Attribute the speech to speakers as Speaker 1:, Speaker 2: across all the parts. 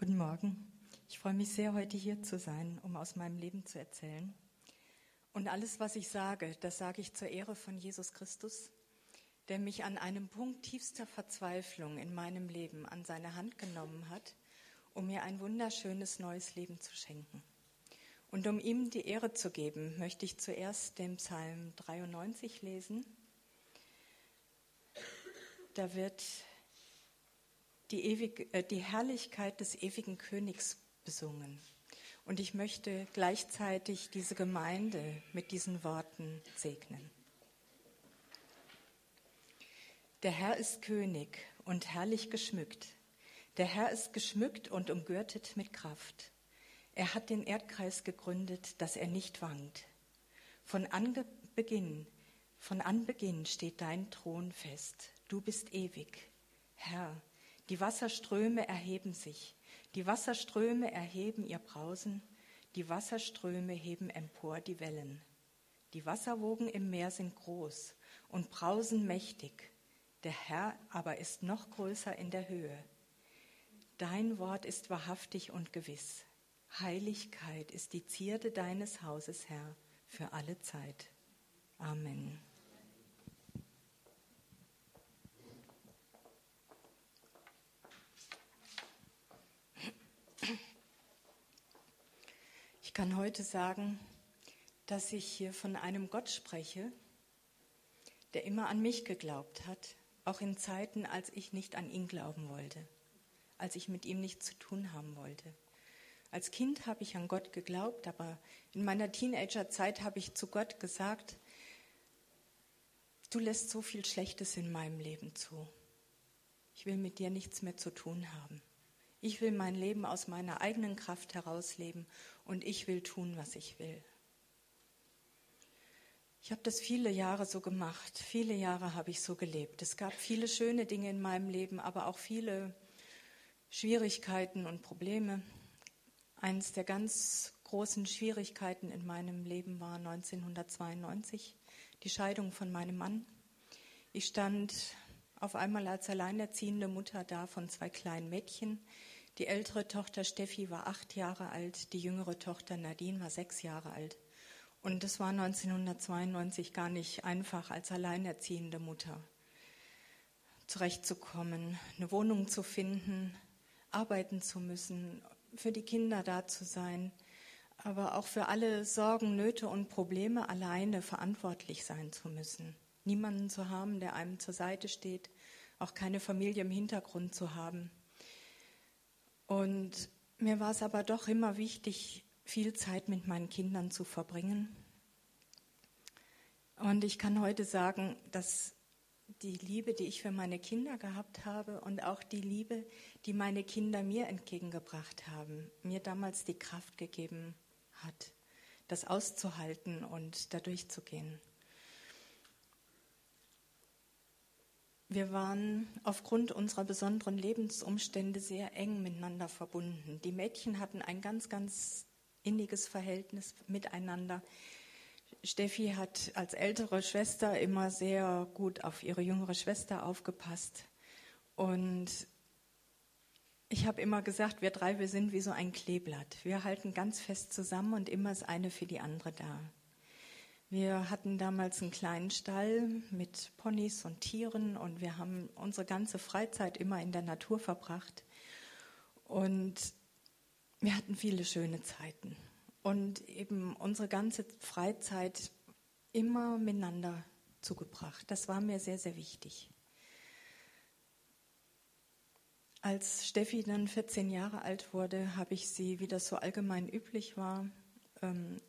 Speaker 1: Guten Morgen. Ich freue mich sehr, heute hier zu sein, um aus meinem Leben zu erzählen. Und alles, was ich sage, das sage ich zur Ehre von Jesus Christus, der mich an einem Punkt tiefster Verzweiflung in meinem Leben an seine Hand genommen hat, um mir ein wunderschönes neues Leben zu schenken. Und um ihm die Ehre zu geben, möchte ich zuerst den Psalm 93 lesen. Da wird die, ewige, äh, die Herrlichkeit des ewigen Königs besungen. Und ich möchte gleichzeitig diese Gemeinde mit diesen Worten segnen. Der Herr ist König und herrlich geschmückt. Der Herr ist geschmückt und umgürtet mit Kraft. Er hat den Erdkreis gegründet, dass er nicht wankt. Von Anbeginn, von Anbeginn steht dein Thron fest. Du bist ewig. Herr, die Wasserströme erheben sich, die Wasserströme erheben ihr Brausen, die Wasserströme heben empor die Wellen. Die Wasserwogen im Meer sind groß und brausen mächtig, der Herr aber ist noch größer in der Höhe. Dein Wort ist wahrhaftig und gewiss. Heiligkeit ist die Zierde deines Hauses, Herr, für alle Zeit. Amen. Kann heute sagen, dass ich hier von einem Gott spreche, der immer an mich geglaubt hat, auch in Zeiten, als ich nicht an ihn glauben wollte, als ich mit ihm nichts zu tun haben wollte. Als Kind habe ich an Gott geglaubt, aber in meiner Teenagerzeit habe ich zu Gott gesagt, du lässt so viel Schlechtes in meinem Leben zu. Ich will mit dir nichts mehr zu tun haben. Ich will mein Leben aus meiner eigenen Kraft herausleben und ich will tun, was ich will. Ich habe das viele Jahre so gemacht. Viele Jahre habe ich so gelebt. Es gab viele schöne Dinge in meinem Leben, aber auch viele Schwierigkeiten und Probleme. Eines der ganz großen Schwierigkeiten in meinem Leben war 1992 die Scheidung von meinem Mann. Ich stand auf einmal als alleinerziehende Mutter da von zwei kleinen Mädchen. Die ältere Tochter Steffi war acht Jahre alt, die jüngere Tochter Nadine war sechs Jahre alt. Und es war 1992 gar nicht einfach, als alleinerziehende Mutter zurechtzukommen, eine Wohnung zu finden, arbeiten zu müssen, für die Kinder da zu sein, aber auch für alle Sorgen, Nöte und Probleme alleine verantwortlich sein zu müssen niemanden zu haben, der einem zur Seite steht, auch keine Familie im Hintergrund zu haben. Und mir war es aber doch immer wichtig, viel Zeit mit meinen Kindern zu verbringen. Und ich kann heute sagen, dass die Liebe, die ich für meine Kinder gehabt habe und auch die Liebe, die meine Kinder mir entgegengebracht haben, mir damals die Kraft gegeben hat, das auszuhalten und da durchzugehen. Wir waren aufgrund unserer besonderen Lebensumstände sehr eng miteinander verbunden. Die Mädchen hatten ein ganz, ganz inniges Verhältnis miteinander. Steffi hat als ältere Schwester immer sehr gut auf ihre jüngere Schwester aufgepasst. Und ich habe immer gesagt, wir drei, wir sind wie so ein Kleeblatt. Wir halten ganz fest zusammen und immer ist eine für die andere da. Wir hatten damals einen kleinen Stall mit Ponys und Tieren und wir haben unsere ganze Freizeit immer in der Natur verbracht. Und wir hatten viele schöne Zeiten und eben unsere ganze Freizeit immer miteinander zugebracht. Das war mir sehr, sehr wichtig. Als Steffi dann 14 Jahre alt wurde, habe ich sie, wie das so allgemein üblich war,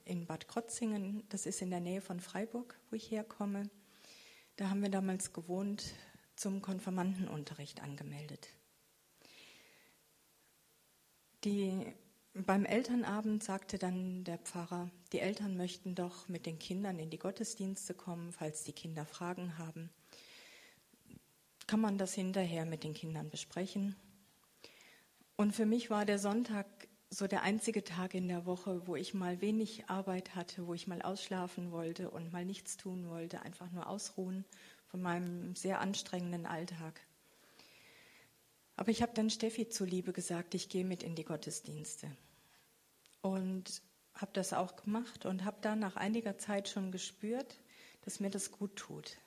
Speaker 1: in Bad Krotzingen, das ist in der Nähe von Freiburg, wo ich herkomme. Da haben wir damals gewohnt, zum Konfirmandenunterricht angemeldet. Die, beim Elternabend sagte dann der Pfarrer, die Eltern möchten doch mit den Kindern in die Gottesdienste kommen, falls die Kinder Fragen haben. Kann man das hinterher mit den Kindern besprechen? Und für mich war der Sonntag so der einzige Tag in der Woche, wo ich mal wenig Arbeit hatte, wo ich mal ausschlafen wollte und mal nichts tun wollte, einfach nur ausruhen von meinem sehr anstrengenden Alltag. Aber ich habe dann Steffi zuliebe gesagt, ich gehe mit in die Gottesdienste. Und habe das auch gemacht und habe dann nach einiger Zeit schon gespürt, dass mir das gut tut.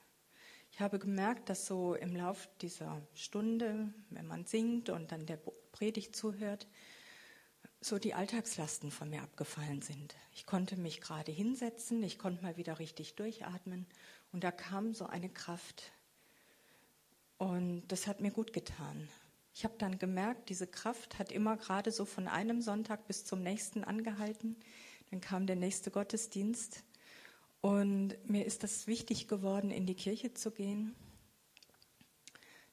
Speaker 1: Ich habe gemerkt, dass so im Lauf dieser Stunde, wenn man singt und dann der Predigt zuhört, so die Alltagslasten von mir abgefallen sind. Ich konnte mich gerade hinsetzen, ich konnte mal wieder richtig durchatmen und da kam so eine Kraft. Und das hat mir gut getan. Ich habe dann gemerkt, diese Kraft hat immer gerade so von einem Sonntag bis zum nächsten angehalten. Dann kam der nächste Gottesdienst. Und mir ist das wichtig geworden, in die Kirche zu gehen.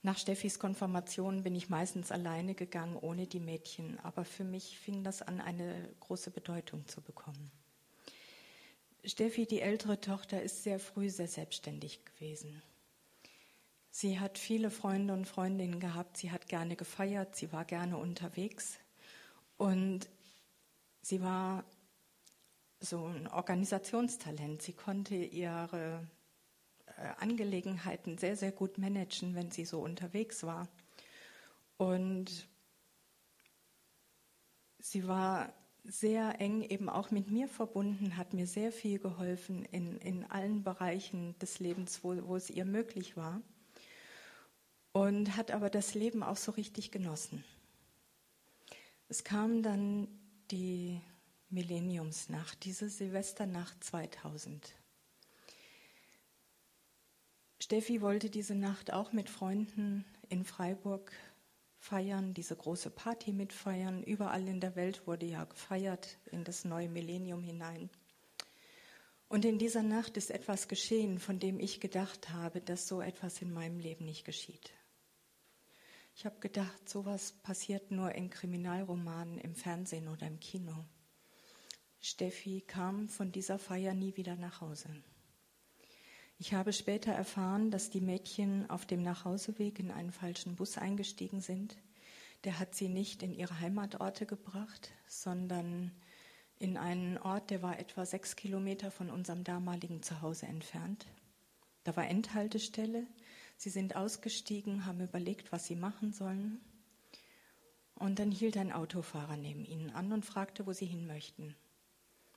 Speaker 1: Nach Steffis Konfirmation bin ich meistens alleine gegangen, ohne die Mädchen. Aber für mich fing das an, eine große Bedeutung zu bekommen. Steffi, die ältere Tochter, ist sehr früh sehr selbstständig gewesen. Sie hat viele Freunde und Freundinnen gehabt, sie hat gerne gefeiert, sie war gerne unterwegs und sie war so ein Organisationstalent. Sie konnte ihre Angelegenheiten sehr, sehr gut managen, wenn sie so unterwegs war. Und sie war sehr eng eben auch mit mir verbunden, hat mir sehr viel geholfen in, in allen Bereichen des Lebens, wo, wo es ihr möglich war und hat aber das Leben auch so richtig genossen. Es kam dann die Millenniumsnacht, diese Silvesternacht 2000. Steffi wollte diese Nacht auch mit Freunden in Freiburg feiern, diese große Party mitfeiern. Überall in der Welt wurde ja gefeiert in das neue Millennium hinein. Und in dieser Nacht ist etwas geschehen, von dem ich gedacht habe, dass so etwas in meinem Leben nicht geschieht. Ich habe gedacht, sowas passiert nur in Kriminalromanen, im Fernsehen oder im Kino. Steffi kam von dieser Feier nie wieder nach Hause. Ich habe später erfahren, dass die Mädchen auf dem Nachhauseweg in einen falschen Bus eingestiegen sind. Der hat sie nicht in ihre Heimatorte gebracht, sondern in einen Ort, der war etwa sechs Kilometer von unserem damaligen Zuhause entfernt. Da war Endhaltestelle. Sie sind ausgestiegen, haben überlegt, was sie machen sollen. Und dann hielt ein Autofahrer neben ihnen an und fragte, wo sie hin möchten.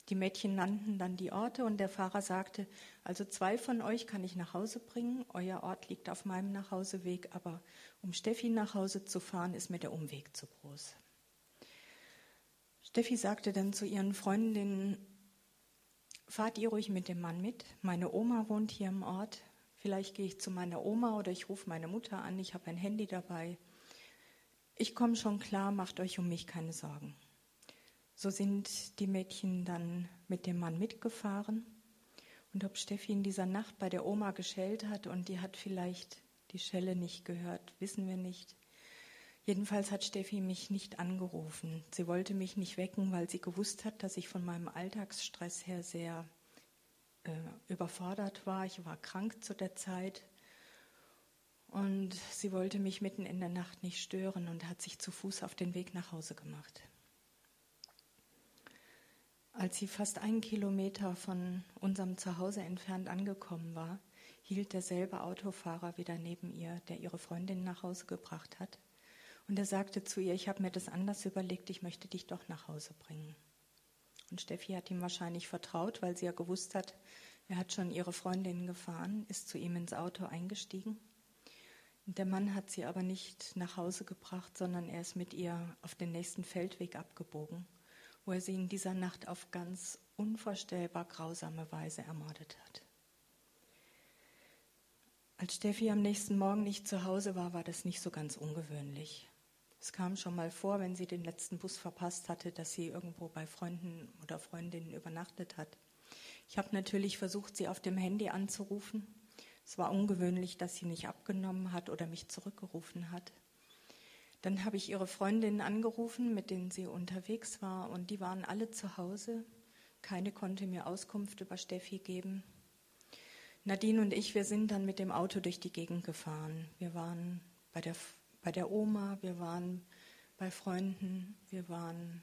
Speaker 1: Die Mädchen nannten dann die Orte und der Fahrer sagte, also zwei von euch kann ich nach Hause bringen, euer Ort liegt auf meinem Nachhauseweg, aber um Steffi nach Hause zu fahren, ist mir der Umweg zu groß. Steffi sagte dann zu ihren Freundinnen, fahrt ihr ruhig mit dem Mann mit, meine Oma wohnt hier im Ort, Vielleicht gehe ich zu meiner Oma oder ich rufe meine Mutter an, ich habe ein Handy dabei. Ich komme schon klar, macht euch um mich keine Sorgen. So sind die Mädchen dann mit dem Mann mitgefahren. Und ob Steffi in dieser Nacht bei der Oma geschellt hat und die hat vielleicht die Schelle nicht gehört, wissen wir nicht. Jedenfalls hat Steffi mich nicht angerufen. Sie wollte mich nicht wecken, weil sie gewusst hat, dass ich von meinem Alltagsstress her sehr äh, überfordert war. Ich war krank zu der Zeit. Und sie wollte mich mitten in der Nacht nicht stören und hat sich zu Fuß auf den Weg nach Hause gemacht. Als sie fast einen Kilometer von unserem Zuhause entfernt angekommen war, hielt derselbe Autofahrer wieder neben ihr, der ihre Freundin nach Hause gebracht hat. Und er sagte zu ihr, ich habe mir das anders überlegt, ich möchte dich doch nach Hause bringen. Und Steffi hat ihm wahrscheinlich vertraut, weil sie ja gewusst hat, er hat schon ihre Freundin gefahren, ist zu ihm ins Auto eingestiegen. Der Mann hat sie aber nicht nach Hause gebracht, sondern er ist mit ihr auf den nächsten Feldweg abgebogen, wo er sie in dieser Nacht auf ganz unvorstellbar grausame Weise ermordet hat. Als Steffi am nächsten Morgen nicht zu Hause war, war das nicht so ganz ungewöhnlich. Es kam schon mal vor, wenn sie den letzten Bus verpasst hatte, dass sie irgendwo bei Freunden oder Freundinnen übernachtet hat. Ich habe natürlich versucht, sie auf dem Handy anzurufen. Es war ungewöhnlich, dass sie nicht abgenommen hat oder mich zurückgerufen hat. Dann habe ich ihre Freundinnen angerufen, mit denen sie unterwegs war, und die waren alle zu Hause. Keine konnte mir Auskunft über Steffi geben. Nadine und ich, wir sind dann mit dem Auto durch die Gegend gefahren. Wir waren bei der bei der Oma, wir waren bei Freunden, wir waren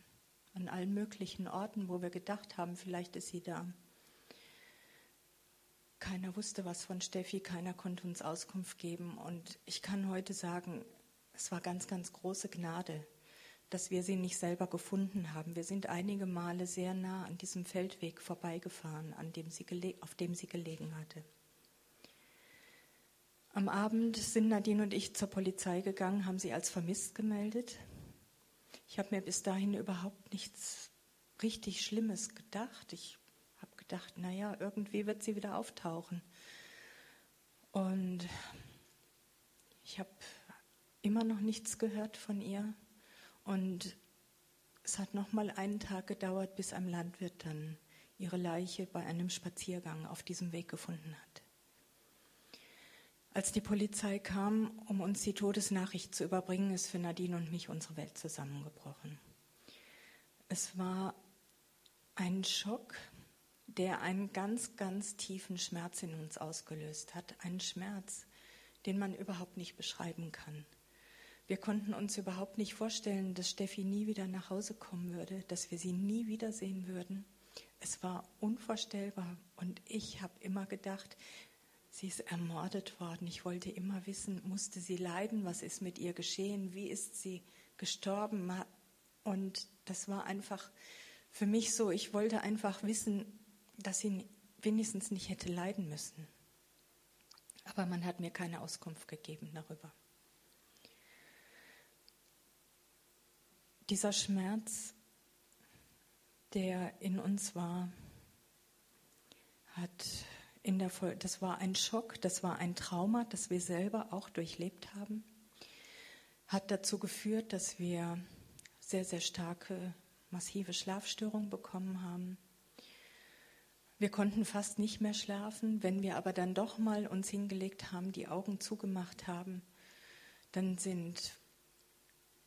Speaker 1: an allen möglichen Orten, wo wir gedacht haben, vielleicht ist sie da. Keiner wusste was von Steffi, keiner konnte uns Auskunft geben. Und ich kann heute sagen, Es war ganz, ganz große Gnade, dass wir sie nicht selber gefunden haben. Wir sind einige Male sehr nah an diesem Feldweg vorbeigefahren, an dem sie auf dem sie gelegen hatte. Am Abend sind Nadine und ich zur Polizei gegangen, haben sie als vermisst gemeldet. Ich habe mir bis dahin überhaupt nichts richtig Schlimmes gedacht. Ich habe gedacht, naja, irgendwie wird sie wieder auftauchen. Und ich habe immer noch nichts gehört von ihr. Und es hat noch mal einen Tag gedauert, bis ein Landwirt dann ihre Leiche bei einem Spaziergang auf diesem Weg gefunden hat. Als die Polizei kam, um uns die Todesnachricht zu überbringen, ist für Nadine und mich unsere Welt zusammengebrochen. Es war ein Schock, der einen ganz, ganz tiefen Schmerz in uns ausgelöst hat. Ein Schmerz, den man überhaupt nicht beschreiben kann. Wir konnten uns überhaupt nicht vorstellen, dass Steffi nie wieder nach Hause kommen würde, dass wir sie nie wiedersehen würden. Es war unvorstellbar und ich habe immer gedacht, Sie ist ermordet worden. Ich wollte immer wissen, musste sie leiden? Was ist mit ihr geschehen? Wie ist sie gestorben? Und das war einfach für mich so, ich wollte einfach wissen, dass sie wenigstens nicht hätte leiden müssen. Aber man hat mir keine Auskunft gegeben darüber. Dieser Schmerz, der in uns war, hat in der Folge, das war ein Schock, das war ein Trauma, das wir selber auch durchlebt haben, hat dazu geführt, dass wir sehr, sehr starke, massive Schlafstörungen bekommen haben. Wir konnten fast nicht mehr schlafen. Wenn wir aber dann doch mal uns hingelegt haben, die Augen zugemacht haben, dann sind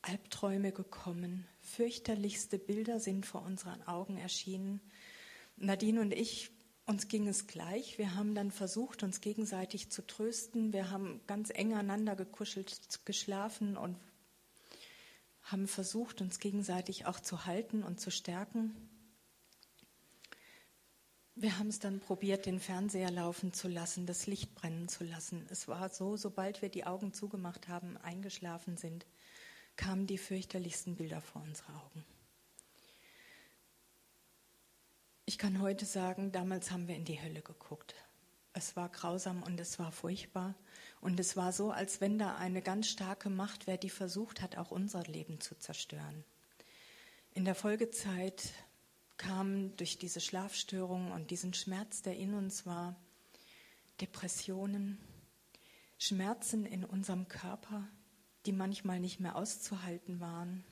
Speaker 1: Albträume gekommen. Fürchterlichste Bilder sind vor unseren Augen erschienen. Nadine und ich uns ging es gleich. Wir haben dann versucht, uns gegenseitig zu trösten. Wir haben ganz eng aneinander gekuschelt, geschlafen und haben versucht, uns gegenseitig auch zu halten und zu stärken. Wir haben es dann probiert, den Fernseher laufen zu lassen, das Licht brennen zu lassen. Es war so, sobald wir die Augen zugemacht haben, eingeschlafen sind, kamen die fürchterlichsten Bilder vor unsere Augen. Ich kann heute sagen, damals haben wir in die Hölle geguckt. Es war grausam und es war furchtbar. Und es war so, als wenn da eine ganz starke Macht wäre, die versucht hat, auch unser Leben zu zerstören. In der Folgezeit kamen durch diese Schlafstörungen und diesen Schmerz, der in uns war, Depressionen, Schmerzen in unserem Körper, die manchmal nicht mehr auszuhalten waren,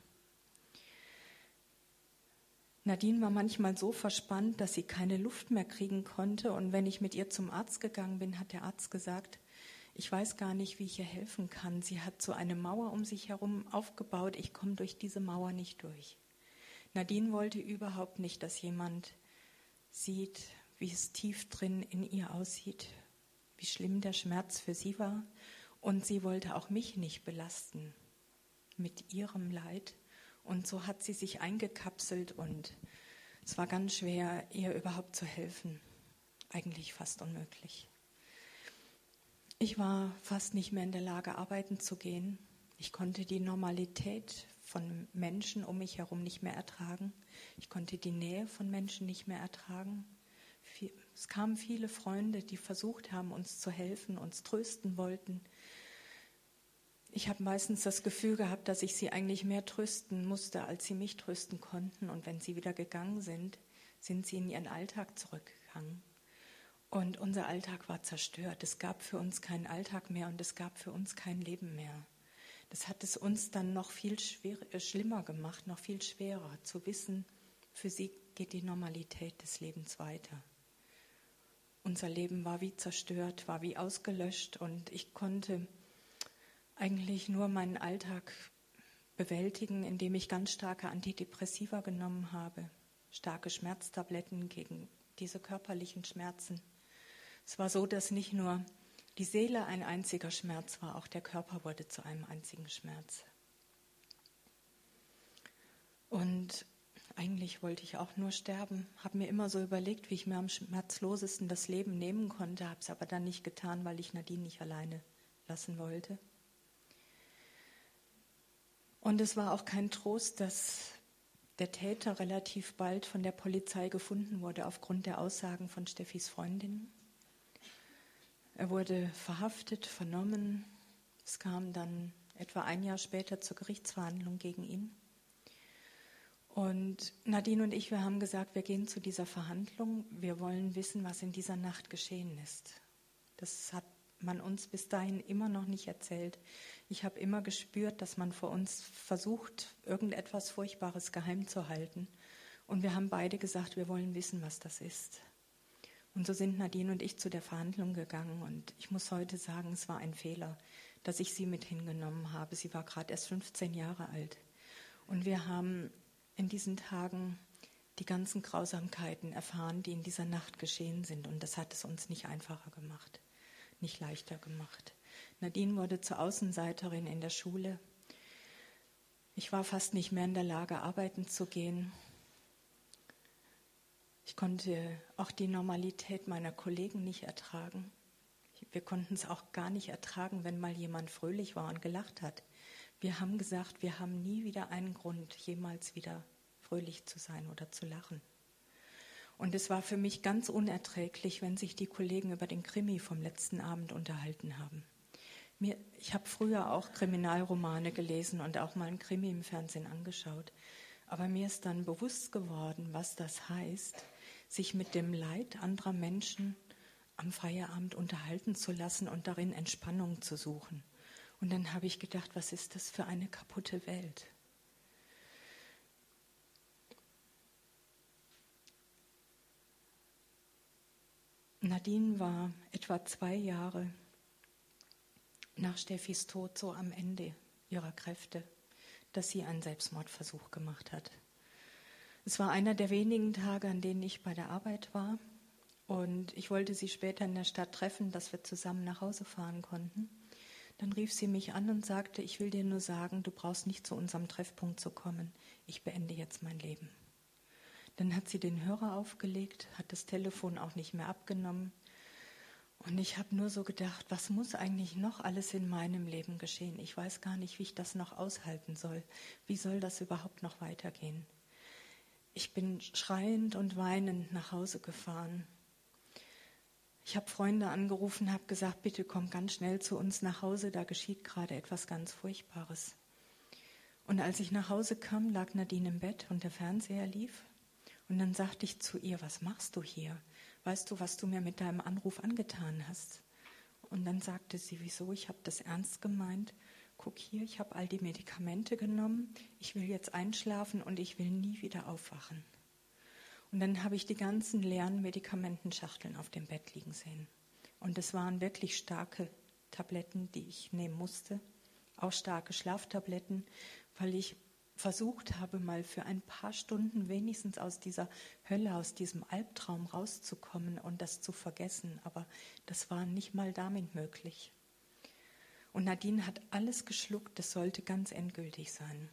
Speaker 1: Nadine war manchmal so verspannt, dass sie keine Luft mehr kriegen konnte. Und wenn ich mit ihr zum Arzt gegangen bin, hat der Arzt gesagt, ich weiß gar nicht, wie ich ihr helfen kann. Sie hat so eine Mauer um sich herum aufgebaut. Ich komme durch diese Mauer nicht durch. Nadine wollte überhaupt nicht, dass jemand sieht, wie es tief drin in ihr aussieht, wie schlimm der Schmerz für sie war. Und sie wollte auch mich nicht belasten mit ihrem Leid. Und so hat sie sich eingekapselt und es war ganz schwer, ihr überhaupt zu helfen. Eigentlich fast unmöglich. Ich war fast nicht mehr in der Lage, arbeiten zu gehen. Ich konnte die Normalität von Menschen um mich herum nicht mehr ertragen. Ich konnte die Nähe von Menschen nicht mehr ertragen. Es kamen viele Freunde, die versucht haben, uns zu helfen, uns trösten wollten. Ich habe meistens das Gefühl gehabt, dass ich sie eigentlich mehr trösten musste, als sie mich trösten konnten. Und wenn sie wieder gegangen sind, sind sie in ihren Alltag zurückgegangen. Und unser Alltag war zerstört. Es gab für uns keinen Alltag mehr und es gab für uns kein Leben mehr. Das hat es uns dann noch viel schwer, äh, schlimmer gemacht, noch viel schwerer zu wissen, für sie geht die Normalität des Lebens weiter. Unser Leben war wie zerstört, war wie ausgelöscht und ich konnte eigentlich nur meinen Alltag bewältigen, indem ich ganz starke Antidepressiva genommen habe, starke Schmerztabletten gegen diese körperlichen Schmerzen. Es war so, dass nicht nur die Seele ein einziger Schmerz war, auch der Körper wurde zu einem einzigen Schmerz. Und eigentlich wollte ich auch nur sterben, habe mir immer so überlegt, wie ich mir am schmerzlosesten das Leben nehmen konnte, habe es aber dann nicht getan, weil ich Nadine nicht alleine lassen wollte. Und es war auch kein Trost, dass der Täter relativ bald von der Polizei gefunden wurde aufgrund der Aussagen von Steffis Freundin. Er wurde verhaftet, vernommen. Es kam dann etwa ein Jahr später zur Gerichtsverhandlung gegen ihn. Und Nadine und ich, wir haben gesagt, wir gehen zu dieser Verhandlung. Wir wollen wissen, was in dieser Nacht geschehen ist. Das hat man uns bis dahin immer noch nicht erzählt. Ich habe immer gespürt, dass man vor uns versucht, irgendetwas Furchtbares geheim zu halten. Und wir haben beide gesagt, wir wollen wissen, was das ist. Und so sind Nadine und ich zu der Verhandlung gegangen. Und ich muss heute sagen, es war ein Fehler, dass ich sie mit hingenommen habe. Sie war gerade erst 15 Jahre alt. Und wir haben in diesen Tagen die ganzen Grausamkeiten erfahren, die in dieser Nacht geschehen sind. Und das hat es uns nicht einfacher gemacht, nicht leichter gemacht. Nadine wurde zur Außenseiterin in der Schule. Ich war fast nicht mehr in der Lage, arbeiten zu gehen. Ich konnte auch die Normalität meiner Kollegen nicht ertragen. Wir konnten es auch gar nicht ertragen, wenn mal jemand fröhlich war und gelacht hat. Wir haben gesagt, wir haben nie wieder einen Grund, jemals wieder fröhlich zu sein oder zu lachen. Und es war für mich ganz unerträglich, wenn sich die Kollegen über den Krimi vom letzten Abend unterhalten haben. Mir, ich habe früher auch Kriminalromane gelesen und auch mal einen Krimi im Fernsehen angeschaut. Aber mir ist dann bewusst geworden, was das heißt, sich mit dem Leid anderer Menschen am Feierabend unterhalten zu lassen und darin Entspannung zu suchen. Und dann habe ich gedacht, was ist das für eine kaputte Welt? Nadine war etwa zwei Jahre nach Steffis Tod so am Ende ihrer Kräfte, dass sie einen Selbstmordversuch gemacht hat. Es war einer der wenigen Tage, an denen ich bei der Arbeit war und ich wollte sie später in der Stadt treffen, dass wir zusammen nach Hause fahren konnten. Dann rief sie mich an und sagte, ich will dir nur sagen, du brauchst nicht zu unserem Treffpunkt zu kommen. Ich beende jetzt mein Leben. Dann hat sie den Hörer aufgelegt, hat das Telefon auch nicht mehr abgenommen. Und ich habe nur so gedacht, was muss eigentlich noch alles in meinem Leben geschehen? Ich weiß gar nicht, wie ich das noch aushalten soll. Wie soll das überhaupt noch weitergehen? Ich bin schreiend und weinend nach Hause gefahren. Ich habe Freunde angerufen, habe gesagt, bitte komm ganz schnell zu uns nach Hause, da geschieht gerade etwas ganz Furchtbares. Und als ich nach Hause kam, lag Nadine im Bett und der Fernseher lief. Und dann sagte ich zu ihr, was machst du hier? Weißt du, was du mir mit deinem Anruf angetan hast? Und dann sagte sie, wieso? Ich habe das ernst gemeint. Guck hier, ich habe all die Medikamente genommen. Ich will jetzt einschlafen und ich will nie wieder aufwachen. Und dann habe ich die ganzen leeren Medikamentenschachteln auf dem Bett liegen sehen. Und es waren wirklich starke Tabletten, die ich nehmen musste. Auch starke Schlaftabletten, weil ich versucht habe, mal für ein paar Stunden wenigstens aus dieser Hölle, aus diesem Albtraum rauszukommen und das zu vergessen. Aber das war nicht mal damit möglich. Und Nadine hat alles geschluckt, das sollte ganz endgültig sein.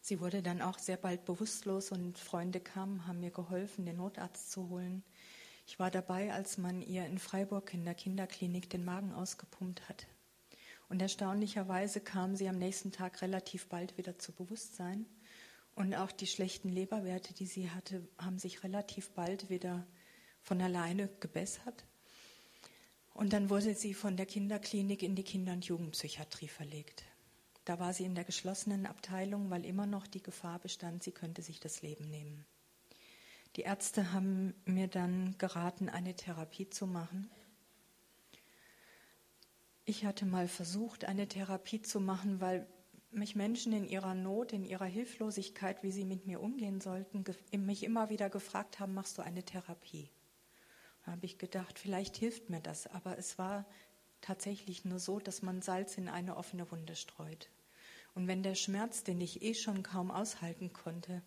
Speaker 1: Sie wurde dann auch sehr bald bewusstlos und Freunde kamen, haben mir geholfen, den Notarzt zu holen. Ich war dabei, als man ihr in Freiburg in der Kinderklinik den Magen ausgepumpt hat. Und erstaunlicherweise kam sie am nächsten Tag relativ bald wieder zu Bewusstsein. Und auch die schlechten Leberwerte, die sie hatte, haben sich relativ bald wieder von alleine gebessert. Und dann wurde sie von der Kinderklinik in die Kinder- und Jugendpsychiatrie verlegt. Da war sie in der geschlossenen Abteilung, weil immer noch die Gefahr bestand, sie könnte sich das Leben nehmen. Die Ärzte haben mir dann geraten, eine Therapie zu machen. Ich hatte mal versucht, eine Therapie zu machen, weil mich Menschen in ihrer Not, in ihrer Hilflosigkeit, wie sie mit mir umgehen sollten, mich immer wieder gefragt haben, machst du eine Therapie? Da habe ich gedacht, vielleicht hilft mir das, aber es war tatsächlich nur so, dass man Salz in eine offene Wunde streut. Und wenn der Schmerz, den ich eh schon kaum aushalten konnte,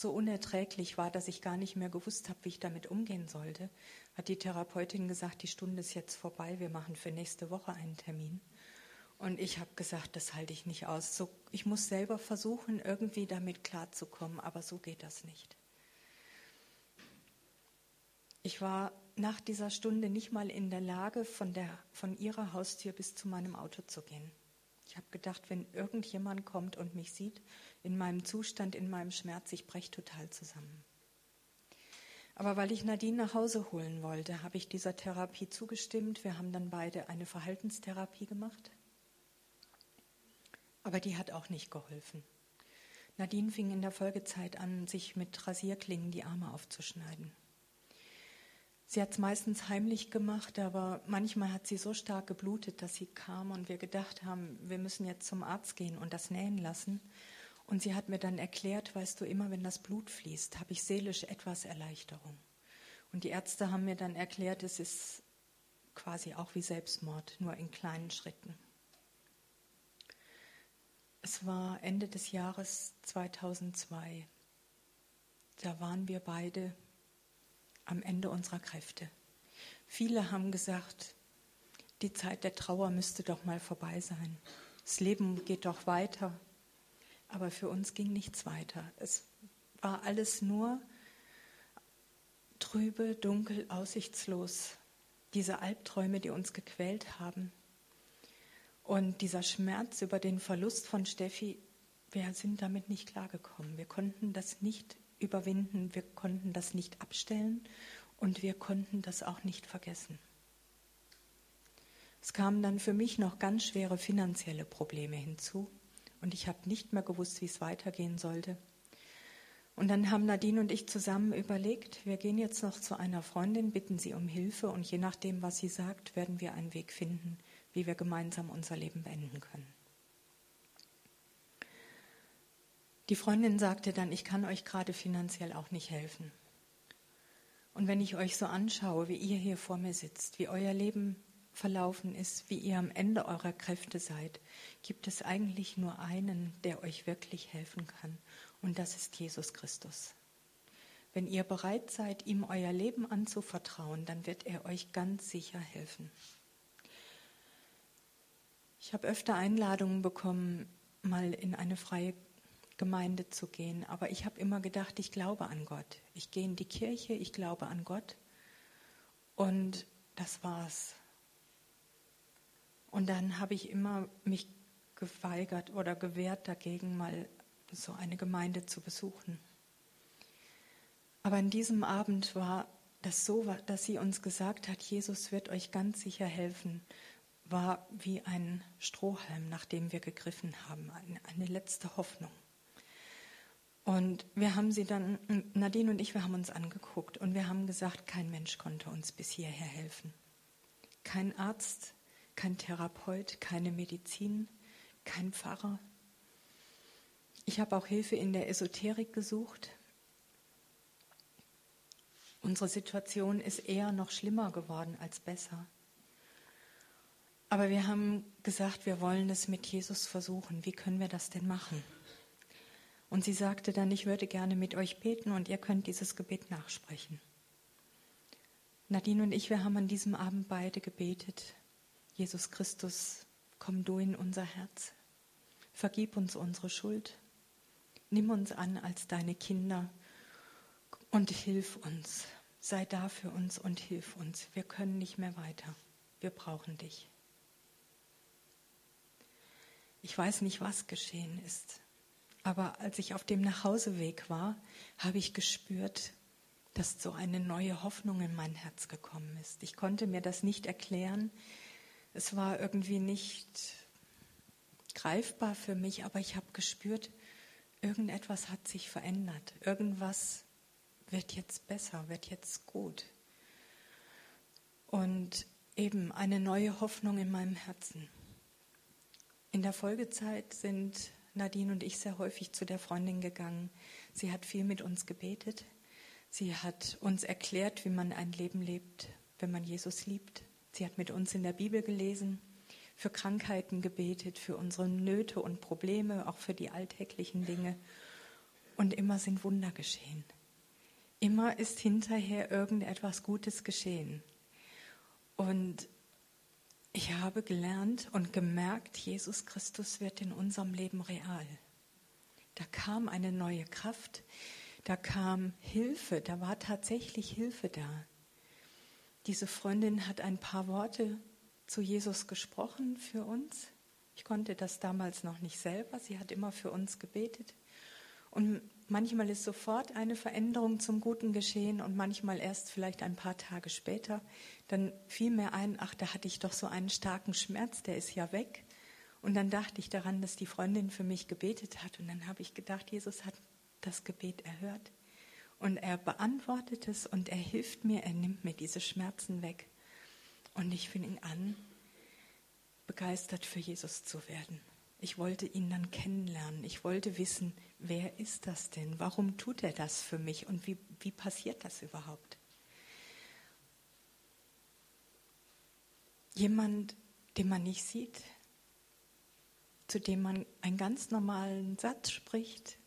Speaker 1: so unerträglich war, dass ich gar nicht mehr gewusst habe, wie ich damit umgehen sollte, hat die Therapeutin gesagt, die Stunde ist jetzt vorbei, wir machen für nächste Woche einen Termin. Und ich habe gesagt, das halte ich nicht aus. So, ich muss selber versuchen, irgendwie damit klarzukommen, aber so geht das nicht. Ich war nach dieser Stunde nicht mal in der Lage, von, der, von ihrer Haustür bis zu meinem Auto zu gehen. Ich habe gedacht, wenn irgendjemand kommt und mich sieht, in meinem Zustand, in meinem Schmerz, ich breche total zusammen. Aber weil ich Nadine nach Hause holen wollte, habe ich dieser Therapie zugestimmt. Wir haben dann beide eine Verhaltenstherapie gemacht. Aber die hat auch nicht geholfen. Nadine fing in der Folgezeit an, sich mit Rasierklingen die Arme aufzuschneiden. Sie hat es meistens heimlich gemacht, aber manchmal hat sie so stark geblutet, dass sie kam und wir gedacht haben, wir müssen jetzt zum Arzt gehen und das nähen lassen. Und sie hat mir dann erklärt, weißt du, immer wenn das Blut fließt, habe ich seelisch etwas Erleichterung. Und die Ärzte haben mir dann erklärt, es ist quasi auch wie Selbstmord, nur in kleinen Schritten. Es war Ende des Jahres 2002. Da waren wir beide am Ende unserer Kräfte. Viele haben gesagt, die Zeit der Trauer müsste doch mal vorbei sein. Das Leben geht doch weiter. Aber für uns ging nichts weiter. Es war alles nur trübe, dunkel, aussichtslos. Diese Albträume, die uns gequält haben. Und dieser Schmerz über den Verlust von Steffi, wir sind damit nicht klargekommen. Wir konnten das nicht überwinden, wir konnten das nicht abstellen und wir konnten das auch nicht vergessen. Es kamen dann für mich noch ganz schwere finanzielle Probleme hinzu und ich habe nicht mehr gewusst, wie es weitergehen sollte. Und dann haben Nadine und ich zusammen überlegt, wir gehen jetzt noch zu einer Freundin, bitten sie um Hilfe und je nachdem, was sie sagt, werden wir einen Weg finden, wie wir gemeinsam unser Leben beenden können. Die Freundin sagte dann, ich kann euch gerade finanziell auch nicht helfen. Und wenn ich euch so anschaue, wie ihr hier vor mir sitzt, wie euer Leben verlaufen ist, wie ihr am Ende eurer Kräfte seid, gibt es eigentlich nur einen, der euch wirklich helfen kann. Und das ist Jesus Christus. Wenn ihr bereit seid, ihm euer Leben anzuvertrauen, dann wird er euch ganz sicher helfen. Ich habe öfter Einladungen bekommen, mal in eine freie Gemeinde zu gehen, aber ich habe immer gedacht, ich glaube an Gott. Ich gehe in die Kirche, ich glaube an Gott und das war's. Und dann habe ich immer mich geweigert oder gewehrt dagegen, mal so eine Gemeinde zu besuchen. Aber an diesem Abend war das so, dass sie uns gesagt hat, Jesus wird euch ganz sicher helfen, war wie ein Strohhalm, nach dem wir gegriffen haben, eine letzte Hoffnung. Und wir haben sie dann, Nadine und ich, wir haben uns angeguckt und wir haben gesagt, kein Mensch konnte uns bis hierher helfen. Kein Arzt, kein Therapeut, keine Medizin, kein Pfarrer. Ich habe auch Hilfe in der Esoterik gesucht. Unsere Situation ist eher noch schlimmer geworden als besser. Aber wir haben gesagt, wir wollen es mit Jesus versuchen. Wie können wir das denn machen? Und sie sagte dann, ich würde gerne mit euch beten und ihr könnt dieses Gebet nachsprechen. Nadine und ich, wir haben an diesem Abend beide gebetet. Jesus Christus, komm du in unser Herz. Vergib uns unsere Schuld. Nimm uns an als deine Kinder und hilf uns. Sei da für uns und hilf uns. Wir können nicht mehr weiter. Wir brauchen dich. Ich weiß nicht, was geschehen ist. Aber als ich auf dem Nachhauseweg war, habe ich gespürt, dass so eine neue Hoffnung in mein Herz gekommen ist. Ich konnte mir das nicht erklären. Es war irgendwie nicht greifbar für mich, aber ich habe gespürt, irgendetwas hat sich verändert. Irgendwas wird jetzt besser, wird jetzt gut. Und eben eine neue Hoffnung in meinem Herzen. In der Folgezeit sind Nadine und ich sehr häufig zu der Freundin gegangen. Sie hat viel mit uns gebetet. Sie hat uns erklärt, wie man ein Leben lebt, wenn man Jesus liebt. Sie hat mit uns in der Bibel gelesen, für Krankheiten gebetet, für unsere Nöte und Probleme, auch für die alltäglichen Dinge. Und immer sind Wunder geschehen. Immer ist hinterher irgendetwas Gutes geschehen. Und ich habe gelernt und gemerkt, Jesus Christus wird in unserem Leben real. Da kam eine neue Kraft, da kam Hilfe, da war tatsächlich Hilfe da. Diese Freundin hat ein paar Worte zu Jesus gesprochen für uns Ich konnte das damals noch nicht selber. Sie hat immer für uns gebetet. Und manchmal ist sofort eine Veränderung zum Guten geschehen und manchmal erst vielleicht ein paar Tage später. Dann fiel mir ein, ach, da hatte ich doch so einen starken Schmerz, der ist ja weg. Und dann dachte ich daran, dass die Freundin für mich gebetet hat. Und dann habe ich gedacht, Jesus hat das Gebet erhört. Und er beantwortet es und er hilft mir, er nimmt mir diese Schmerzen weg. Und ich fing an, begeistert für Jesus zu werden. Ich wollte ihn dann kennenlernen. Ich wollte wissen, wer ist das denn? Warum tut er das für mich? Und wie, wie passiert das überhaupt? Jemand, den man nicht sieht, zu dem man einen ganz normalen Satz spricht,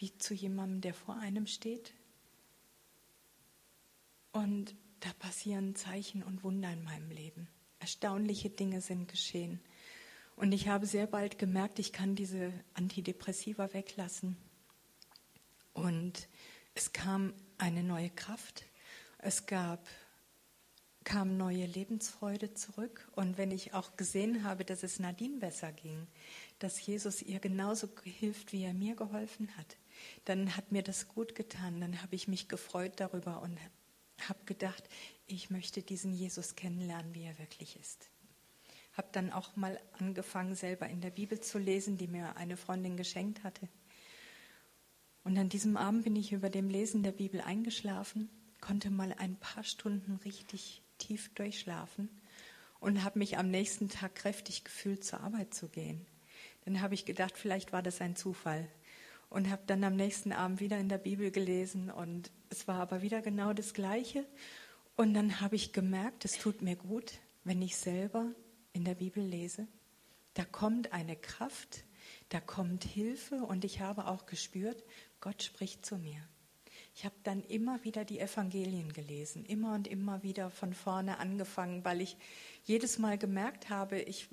Speaker 1: wie zu jemandem, der vor einem steht. Und da passieren Zeichen und Wunder in meinem Leben. Erstaunliche Dinge sind geschehen. Und ich habe sehr bald gemerkt, ich kann diese Antidepressiva weglassen. Und es kam eine neue Kraft. Es gab, kam neue Lebensfreude zurück. Und wenn ich auch gesehen habe, dass es Nadine besser ging, dass Jesus ihr genauso hilft, wie er mir geholfen hat, dann hat mir das gut getan. Dann habe ich mich gefreut darüber und habe gedacht, ich möchte diesen Jesus kennenlernen, wie er wirklich ist. Habe dann auch mal angefangen, selber in der Bibel zu lesen, die mir eine Freundin geschenkt hatte. Und an diesem Abend bin ich über dem Lesen der Bibel eingeschlafen, konnte mal ein paar Stunden richtig tief durchschlafen und habe mich am nächsten Tag kräftig gefühlt, zur Arbeit zu gehen. Dann habe ich gedacht, vielleicht war das ein Zufall und habe dann am nächsten Abend wieder in der Bibel gelesen und es war aber wieder genau das Gleiche. Und dann habe ich gemerkt, es tut mir gut, wenn ich selber in der Bibel lese. Da kommt eine Kraft, da kommt Hilfe und ich habe auch gespürt, Gott spricht zu mir. Ich habe dann immer wieder die Evangelien gelesen, immer und immer wieder von vorne angefangen, weil ich jedes Mal gemerkt habe, ich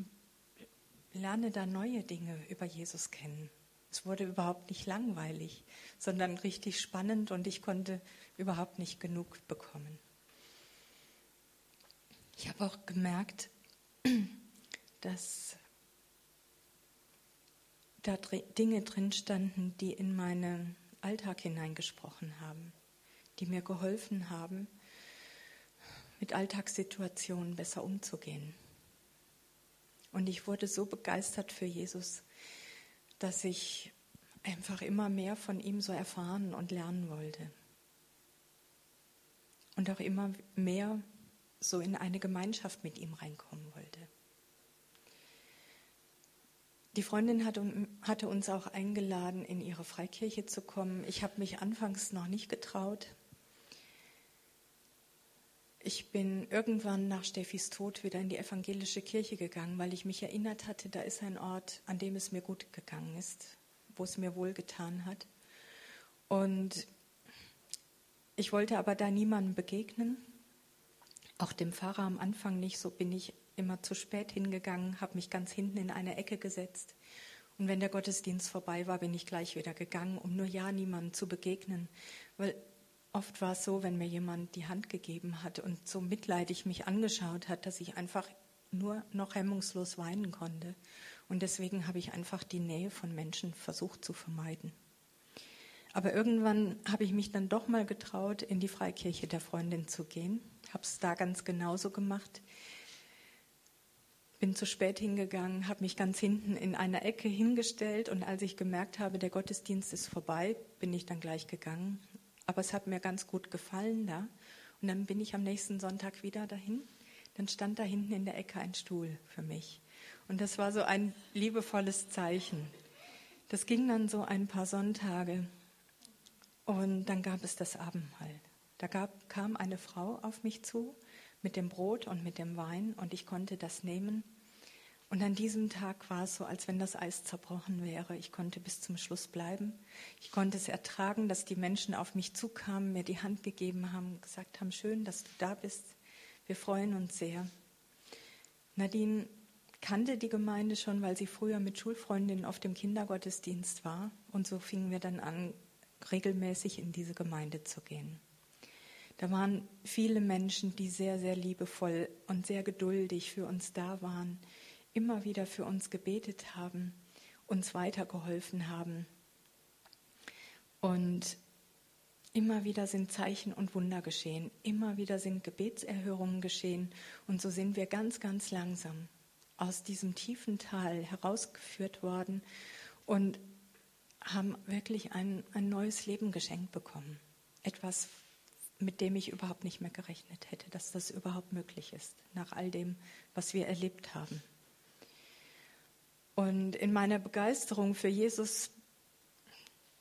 Speaker 1: lerne da neue Dinge über Jesus kennen. Es wurde überhaupt nicht langweilig, sondern richtig spannend und ich konnte überhaupt nicht genug bekommen. Ich habe auch gemerkt, dass da Dinge drin standen, die in meinen Alltag hineingesprochen haben, die mir geholfen haben, mit Alltagssituationen besser umzugehen. Und ich wurde so begeistert für Jesus, dass ich einfach immer mehr von ihm so erfahren und lernen wollte. Und auch immer mehr so in eine Gemeinschaft mit ihm reinkommen wollte. Die Freundin hatte uns auch eingeladen, in ihre Freikirche zu kommen. Ich habe mich anfangs noch nicht getraut. Ich bin irgendwann nach Steffis Tod wieder in die evangelische Kirche gegangen, weil ich mich erinnert hatte, da ist ein Ort, an dem es mir gut gegangen ist, wo es mir wohlgetan hat. Und ich wollte aber da niemandem begegnen, auch dem Pfarrer am Anfang nicht. So bin ich immer zu spät hingegangen, habe mich ganz hinten in eine Ecke gesetzt. Und wenn der Gottesdienst vorbei war, bin ich gleich wieder gegangen, um nur ja niemandem zu begegnen. Weil oft war es so, wenn mir jemand die Hand gegeben hat und so mitleidig mich angeschaut hat, dass ich einfach nur noch hemmungslos weinen konnte. Und deswegen habe ich einfach die Nähe von Menschen versucht zu vermeiden. Aber irgendwann habe ich mich dann doch mal getraut, in die Freikirche der Freundin zu gehen. Habe es da ganz genauso gemacht. Bin zu spät hingegangen, habe mich ganz hinten in einer Ecke hingestellt und als ich gemerkt habe, der Gottesdienst ist vorbei, bin ich dann gleich gegangen. Aber es hat mir ganz gut gefallen da. Und dann bin ich am nächsten Sonntag wieder dahin. Dann stand da hinten in der Ecke ein Stuhl für mich. Und das war so ein liebevolles Zeichen. Das ging dann so ein paar Sonntage. Und dann gab es das Abendmahl. Da gab, kam eine Frau auf mich zu mit dem Brot und mit dem Wein und ich konnte das nehmen. Und an diesem Tag war es so, als wenn das Eis zerbrochen wäre. Ich konnte bis zum Schluss bleiben. Ich konnte es ertragen, dass die Menschen auf mich zukamen, mir die Hand gegeben haben, gesagt haben, schön, dass du da bist. Wir freuen uns sehr. Nadine kannte die Gemeinde schon, weil sie früher mit Schulfreundinnen auf dem Kindergottesdienst war. Und so fingen wir dann an, regelmäßig in diese Gemeinde zu gehen. Da waren viele Menschen, die sehr, sehr liebevoll und sehr geduldig für uns da waren, immer wieder für uns gebetet haben, uns weitergeholfen haben. Und immer wieder sind Zeichen und Wunder geschehen, immer wieder sind Gebetserhörungen geschehen. Und so sind wir ganz, ganz langsam aus diesem tiefen Tal herausgeführt worden und haben wirklich ein, ein neues Leben geschenkt bekommen. Etwas, mit dem ich überhaupt nicht mehr gerechnet hätte, dass das überhaupt möglich ist, nach all dem, was wir erlebt haben. Und in meiner Begeisterung für Jesus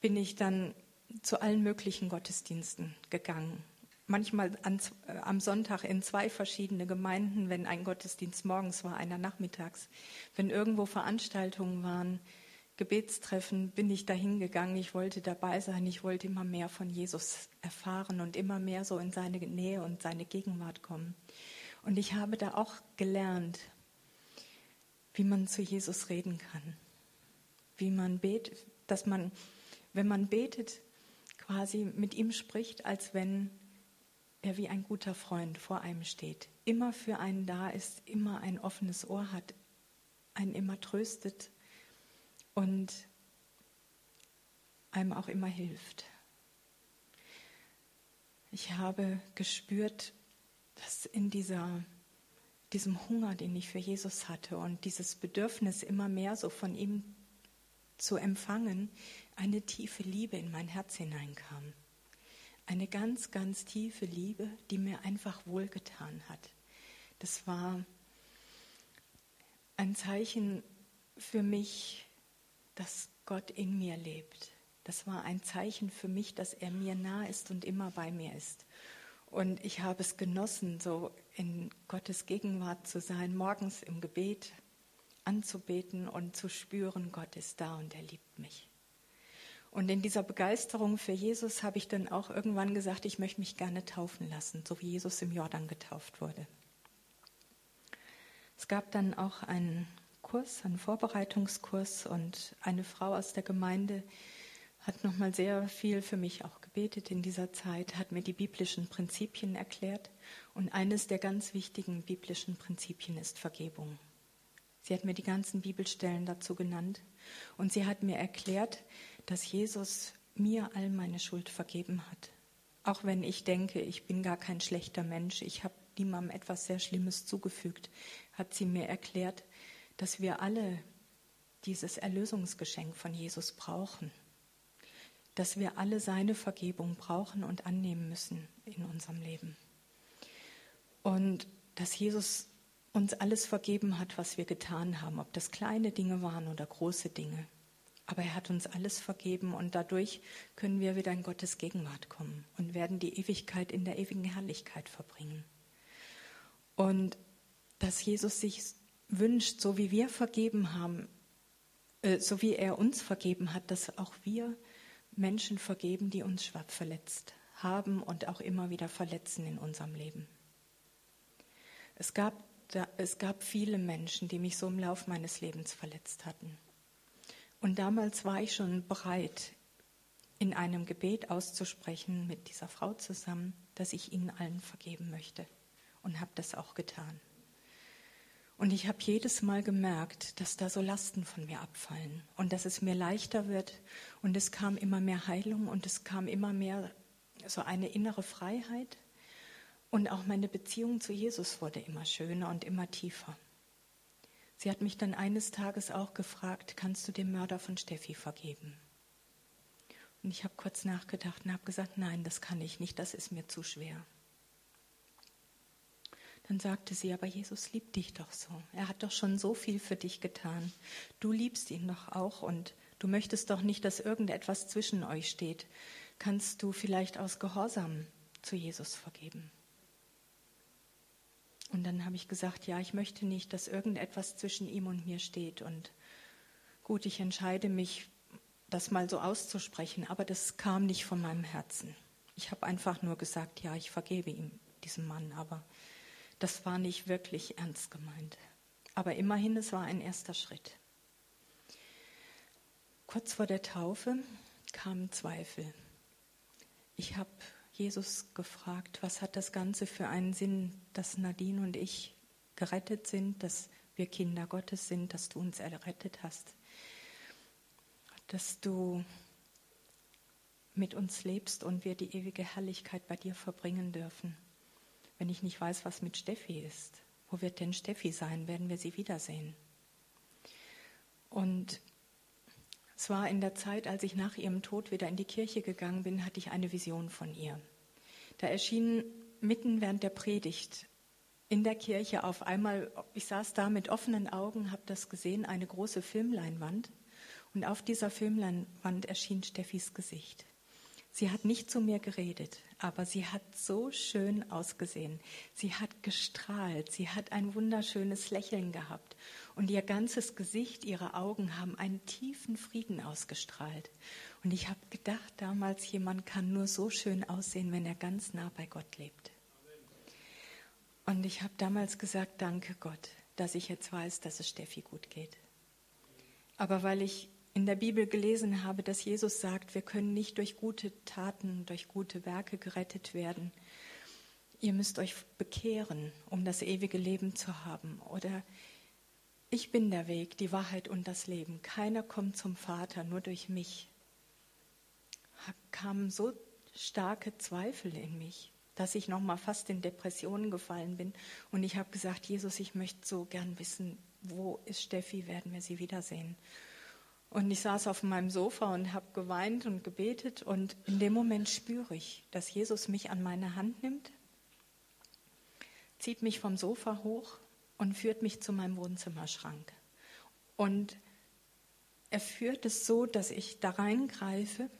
Speaker 1: bin ich dann zu allen möglichen Gottesdiensten gegangen. Manchmal an, äh, am Sonntag in zwei verschiedene Gemeinden, wenn ein Gottesdienst morgens war, einer nachmittags. Wenn irgendwo Veranstaltungen waren, Gebetstreffen bin ich dahin gegangen. Ich wollte dabei sein. Ich wollte immer mehr von Jesus erfahren und immer mehr so in seine Nähe und seine Gegenwart kommen. Und ich habe da auch gelernt, wie man zu Jesus reden kann. Wie man betet, dass man, wenn man betet, quasi mit ihm spricht, als wenn er wie ein guter Freund vor einem steht. Immer für einen da ist, immer ein offenes Ohr hat, einen immer tröstet und einem auch immer hilft. Ich habe gespürt, dass in dieser, diesem Hunger, den ich für Jesus hatte und dieses Bedürfnis immer mehr so von ihm zu empfangen, eine tiefe Liebe in mein Herz hineinkam. Eine ganz, ganz tiefe Liebe, die mir einfach wohlgetan hat. Das war ein Zeichen für mich, dass Gott in mir lebt. Das war ein Zeichen für mich, dass er mir nah ist und immer bei mir ist. Und ich habe es genossen, so in Gottes Gegenwart zu sein, morgens im Gebet anzubeten und zu spüren, Gott ist da und er liebt mich. Und in dieser Begeisterung für Jesus habe ich dann auch irgendwann gesagt, ich möchte mich gerne taufen lassen, so wie Jesus im Jordan getauft wurde. Es gab dann auch einen Kurs, einen Vorbereitungskurs und eine Frau aus der Gemeinde hat nochmal sehr viel für mich auch gebetet in dieser Zeit, hat mir die biblischen Prinzipien erklärt und eines der ganz wichtigen biblischen Prinzipien ist Vergebung. Sie hat mir die ganzen Bibelstellen dazu genannt und sie hat mir erklärt, dass Jesus mir all meine Schuld vergeben hat. Auch wenn ich denke, ich bin gar kein schlechter Mensch, ich habe niemandem etwas sehr Schlimmes zugefügt, hat sie mir erklärt, dass wir alle dieses Erlösungsgeschenk von Jesus brauchen, dass wir alle seine Vergebung brauchen und annehmen müssen in unserem Leben. Und dass Jesus uns alles vergeben hat, was wir getan haben, ob das kleine Dinge waren oder große Dinge. Aber er hat uns alles vergeben und dadurch können wir wieder in Gottes Gegenwart kommen und werden die Ewigkeit in der ewigen Herrlichkeit verbringen. Und dass Jesus sich wünscht, so wie wir vergeben haben, äh, so wie er uns vergeben hat, dass auch wir Menschen vergeben, die uns schwach verletzt haben und auch immer wieder verletzen in unserem Leben. Es gab, da, es gab viele Menschen, die mich so im Lauf meines Lebens verletzt hatten. Und damals war ich schon bereit, in einem Gebet auszusprechen mit dieser Frau zusammen, dass ich ihnen allen vergeben möchte. Und habe das auch getan. Und ich habe jedes Mal gemerkt, dass da so Lasten von mir abfallen und dass es mir leichter wird. Und es kam immer mehr Heilung und es kam immer mehr so eine innere Freiheit. Und auch meine Beziehung zu Jesus wurde immer schöner und immer tiefer. Sie hat mich dann eines Tages auch gefragt, kannst du dem Mörder von Steffi vergeben? Und ich habe kurz nachgedacht und habe gesagt, nein, das kann ich nicht, das ist mir zu schwer. Dann sagte sie, aber Jesus liebt dich doch so. Er hat doch schon so viel für dich getan. Du liebst ihn doch auch und du möchtest doch nicht, dass irgendetwas zwischen euch steht. Kannst du vielleicht aus Gehorsam zu Jesus vergeben? Und dann habe ich gesagt, ja, ich möchte nicht, dass irgendetwas zwischen ihm und mir steht. Und gut, ich entscheide mich, das mal so auszusprechen, aber das kam nicht von meinem Herzen. Ich habe einfach nur gesagt, ja, ich vergebe ihm, diesem Mann, aber das war nicht wirklich ernst gemeint. Aber immerhin, es war ein erster Schritt. Kurz vor der Taufe kamen Zweifel. Ich habe Jesus gefragt, was hat das Ganze für einen Sinn, dass Nadine und ich gerettet sind, dass wir Kinder Gottes sind, dass du uns errettet hast, dass du mit uns lebst und wir die ewige Herrlichkeit bei dir verbringen dürfen. Wenn ich nicht weiß, was mit Steffi ist, wo wird denn Steffi sein? Werden wir sie wiedersehen? Und es war in der Zeit, als ich nach ihrem Tod wieder in die Kirche gegangen bin, hatte ich eine Vision von ihr. Da erschien mitten während der Predigt in der Kirche auf einmal, ich saß da mit offenen Augen, habe das gesehen, eine große Filmleinwand. Und auf dieser Filmleinwand erschien Steffis Gesicht. Sie hat nicht zu mir geredet, aber sie hat so schön ausgesehen. Sie hat gestrahlt, sie hat ein wunderschönes Lächeln gehabt und ihr ganzes Gesicht, ihre Augen haben einen tiefen Frieden ausgestrahlt. Und ich habe gedacht, damals jemand kann nur so schön aussehen, wenn er ganz nah bei Gott lebt. Und ich habe damals gesagt, danke Gott, dass ich jetzt weiß, dass es Steffi gut geht. Aber weil ich in der Bibel gelesen habe, dass Jesus sagt, wir können nicht durch gute Taten, durch gute Werke gerettet werden. Ihr müsst euch bekehren, um das ewige Leben zu haben. Oder ich bin der Weg, die Wahrheit und das Leben. Keiner kommt zum Vater, nur durch mich. Kamen so starke Zweifel in mich, dass ich noch mal fast in Depressionen gefallen bin. Und ich habe gesagt, Jesus, ich möchte so gern wissen, wo ist Steffi? Werden wir sie wiedersehen? Und ich saß auf meinem Sofa und habe geweint und gebetet. Und in dem Moment spüre ich, dass Jesus mich an meine Hand nimmt, zieht mich vom Sofa hoch und führt mich zu meinem Wohnzimmerschrank. Und er führt es so, dass ich da reingreife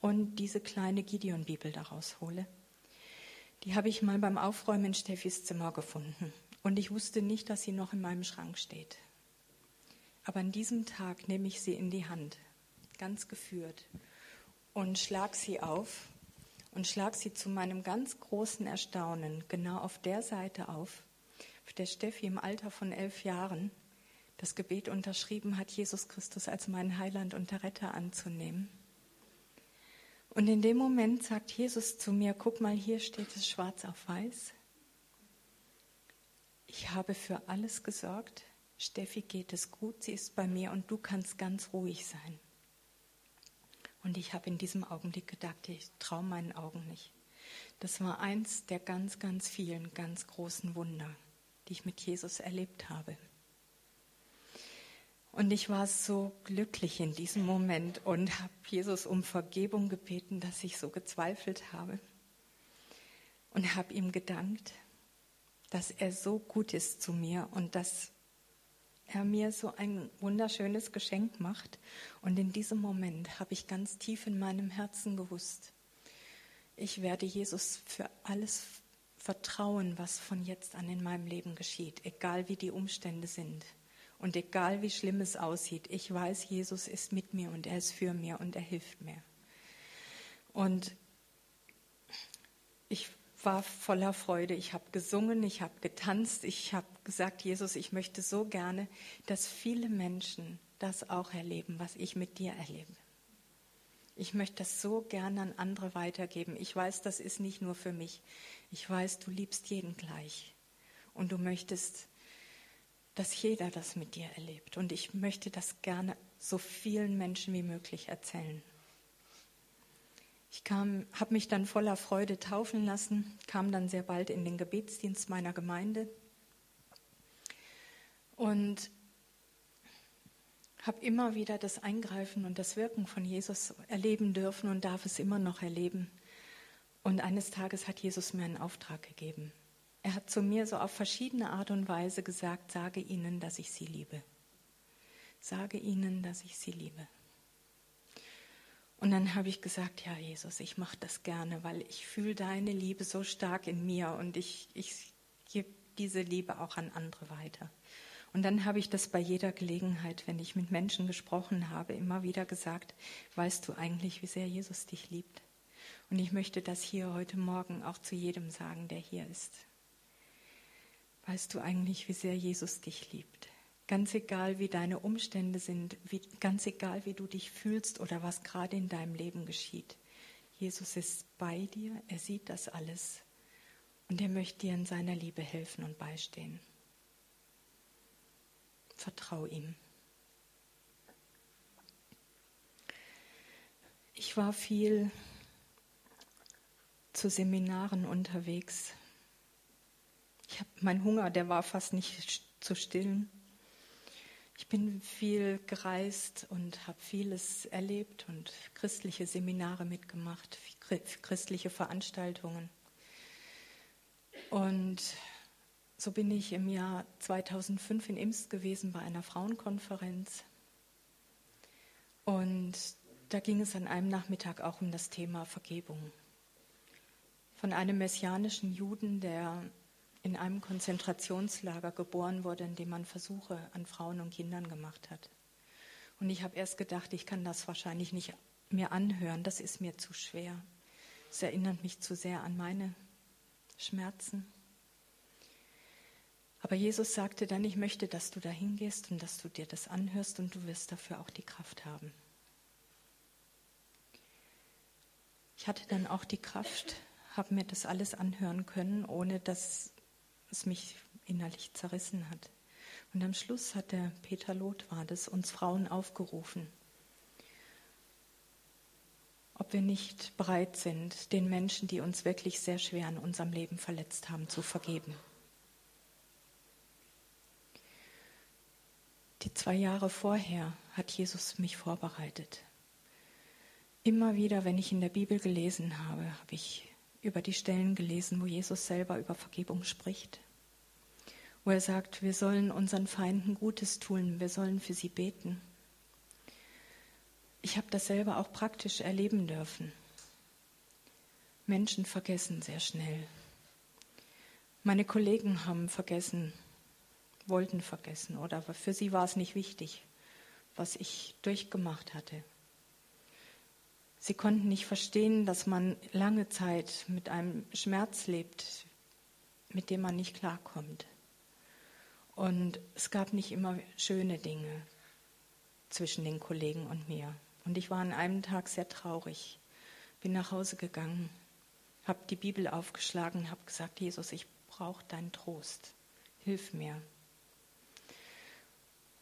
Speaker 1: und diese kleine Gideon-Bibel daraus hole. Die habe ich mal beim Aufräumen in Steffis Zimmer gefunden. Und ich wusste nicht, dass sie noch in meinem Schrank steht. Aber an diesem Tag nehme ich sie in die Hand, ganz geführt, und schlag sie auf und schlag sie zu meinem ganz großen Erstaunen genau auf der Seite auf, auf der Steffi im Alter von elf Jahren das Gebet unterschrieben hat, Jesus Christus als meinen Heiland und Retter anzunehmen. Und in dem Moment sagt Jesus zu mir, guck mal, hier steht es schwarz auf weiß. Ich habe für alles gesorgt, Steffi geht es gut, sie ist bei mir und du kannst ganz ruhig sein. Und ich habe in diesem Augenblick gedacht, ich traue meinen Augen nicht. Das war eins der ganz, ganz vielen ganz großen Wunder, die ich mit Jesus erlebt habe. Und ich war so glücklich in diesem Moment und habe Jesus um Vergebung gebeten, dass ich so gezweifelt habe. Und habe ihm gedankt, dass er so gut ist zu mir und dass er mir so ein wunderschönes Geschenk macht. Und in diesem Moment habe ich ganz tief in meinem Herzen gewusst, ich werde Jesus für alles vertrauen, was von jetzt an in meinem Leben geschieht, egal wie die Umstände sind und egal wie schlimm es aussieht. Ich weiß, Jesus ist mit mir und er ist für mir und er hilft mir. Und ich war voller Freude. Ich habe gesungen, ich habe getanzt, ich habe gesagt, Jesus, ich möchte so gerne, dass viele Menschen das auch erleben, was ich mit dir erlebe. Ich möchte das so gerne an andere weitergeben. Ich weiß, das ist nicht nur für mich. Ich weiß, du liebst jeden gleich. Und du möchtest, dass jeder das mit dir erlebt. Und ich möchte das gerne so vielen Menschen wie möglich erzählen. Ich habe mich dann voller Freude taufen lassen, kam dann sehr bald in den Gebetsdienst meiner Gemeinde und habe immer wieder das Eingreifen und das Wirken von Jesus erleben dürfen und darf es immer noch erleben. Und eines Tages hat Jesus mir einen Auftrag gegeben. Er hat zu mir so auf verschiedene Art und Weise gesagt, sage ihnen, dass ich sie liebe. Sage ihnen, dass ich sie liebe. Und dann habe ich gesagt, ja Jesus, ich mache das gerne, weil ich fühle deine Liebe so stark in mir und ich, ich gebe diese Liebe auch an andere weiter. Und dann habe ich das bei jeder Gelegenheit, wenn ich mit Menschen gesprochen habe, immer wieder gesagt, weißt du eigentlich, wie sehr Jesus dich liebt? Und ich möchte das hier heute Morgen auch zu jedem sagen, der hier ist. Weißt du eigentlich, wie sehr Jesus dich liebt? Ganz egal, wie deine Umstände sind, wie, ganz egal, wie du dich fühlst oder was gerade in deinem Leben geschieht. Jesus ist bei dir, er sieht das alles und er möchte dir in seiner Liebe helfen und beistehen. Vertrau ihm. Ich war viel zu Seminaren unterwegs. Ich habe mein Hunger, der war fast nicht zu stillen. Ich bin viel gereist und habe vieles erlebt und christliche Seminare mitgemacht, christliche Veranstaltungen. Und so bin ich im Jahr 2005 in Imst gewesen bei einer Frauenkonferenz. Und da ging es an einem Nachmittag auch um das Thema Vergebung. Von einem messianischen Juden, der in einem Konzentrationslager geboren wurde, in dem man Versuche an Frauen und Kindern gemacht hat. Und ich habe erst gedacht, ich kann das wahrscheinlich nicht mir anhören, das ist mir zu schwer. Es erinnert mich zu sehr an meine Schmerzen. Aber Jesus sagte dann, ich möchte, dass du da hingehst und dass du dir das anhörst und du wirst dafür auch die Kraft haben. Ich hatte dann auch die Kraft, habe mir das alles anhören können, ohne dass es mich innerlich zerrissen hat. Und am Schluss hat der Peter Loth war das uns Frauen aufgerufen, ob wir nicht bereit sind, den Menschen, die uns wirklich sehr schwer in unserem Leben verletzt haben, zu vergeben. Die zwei Jahre vorher hat Jesus mich vorbereitet. Immer wieder, wenn ich in der Bibel gelesen habe, habe ich über die Stellen gelesen, wo Jesus selber über Vergebung spricht. Wo er sagt, wir sollen unseren Feinden Gutes tun, wir sollen für sie beten. Ich habe das selber auch praktisch erleben dürfen. Menschen vergessen sehr schnell. Meine Kollegen haben vergessen, wollten vergessen oder für sie war es nicht wichtig, was ich durchgemacht hatte. Sie konnten nicht verstehen, dass man lange Zeit mit einem Schmerz lebt, mit dem man nicht klarkommt. Und es gab nicht immer schöne Dinge zwischen den Kollegen und mir. Und ich war an einem Tag sehr traurig, bin nach Hause gegangen, habe die Bibel aufgeschlagen, habe gesagt, Jesus, ich brauche deinen Trost, hilf mir.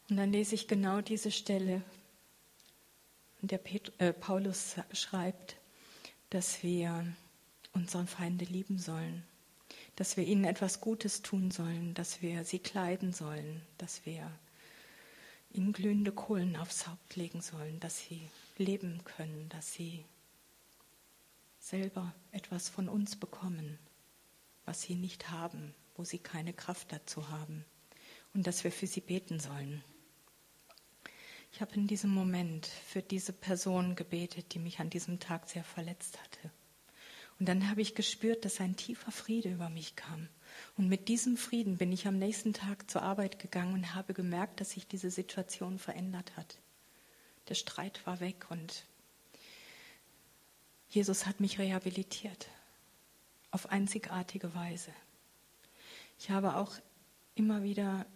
Speaker 1: Und dann lese ich genau diese Stelle, der Pet äh, Paulus schreibt, dass wir unsere Feinde lieben sollen, dass wir ihnen etwas Gutes tun sollen, dass wir sie kleiden sollen, dass wir ihnen glühende Kohlen aufs Haupt legen sollen, dass sie leben können, dass sie selber etwas von uns bekommen, was sie nicht haben, wo sie keine Kraft dazu haben, und dass wir für sie beten sollen. Ich habe in diesem Moment für diese Person gebetet, die mich an diesem Tag sehr verletzt hatte. Und dann habe ich gespürt, dass ein tiefer Friede über mich kam. Und mit diesem Frieden bin ich am nächsten Tag zur Arbeit gegangen und habe gemerkt, dass sich diese Situation verändert hat. Der Streit war weg und Jesus hat mich rehabilitiert auf einzigartige Weise. Ich habe auch immer wieder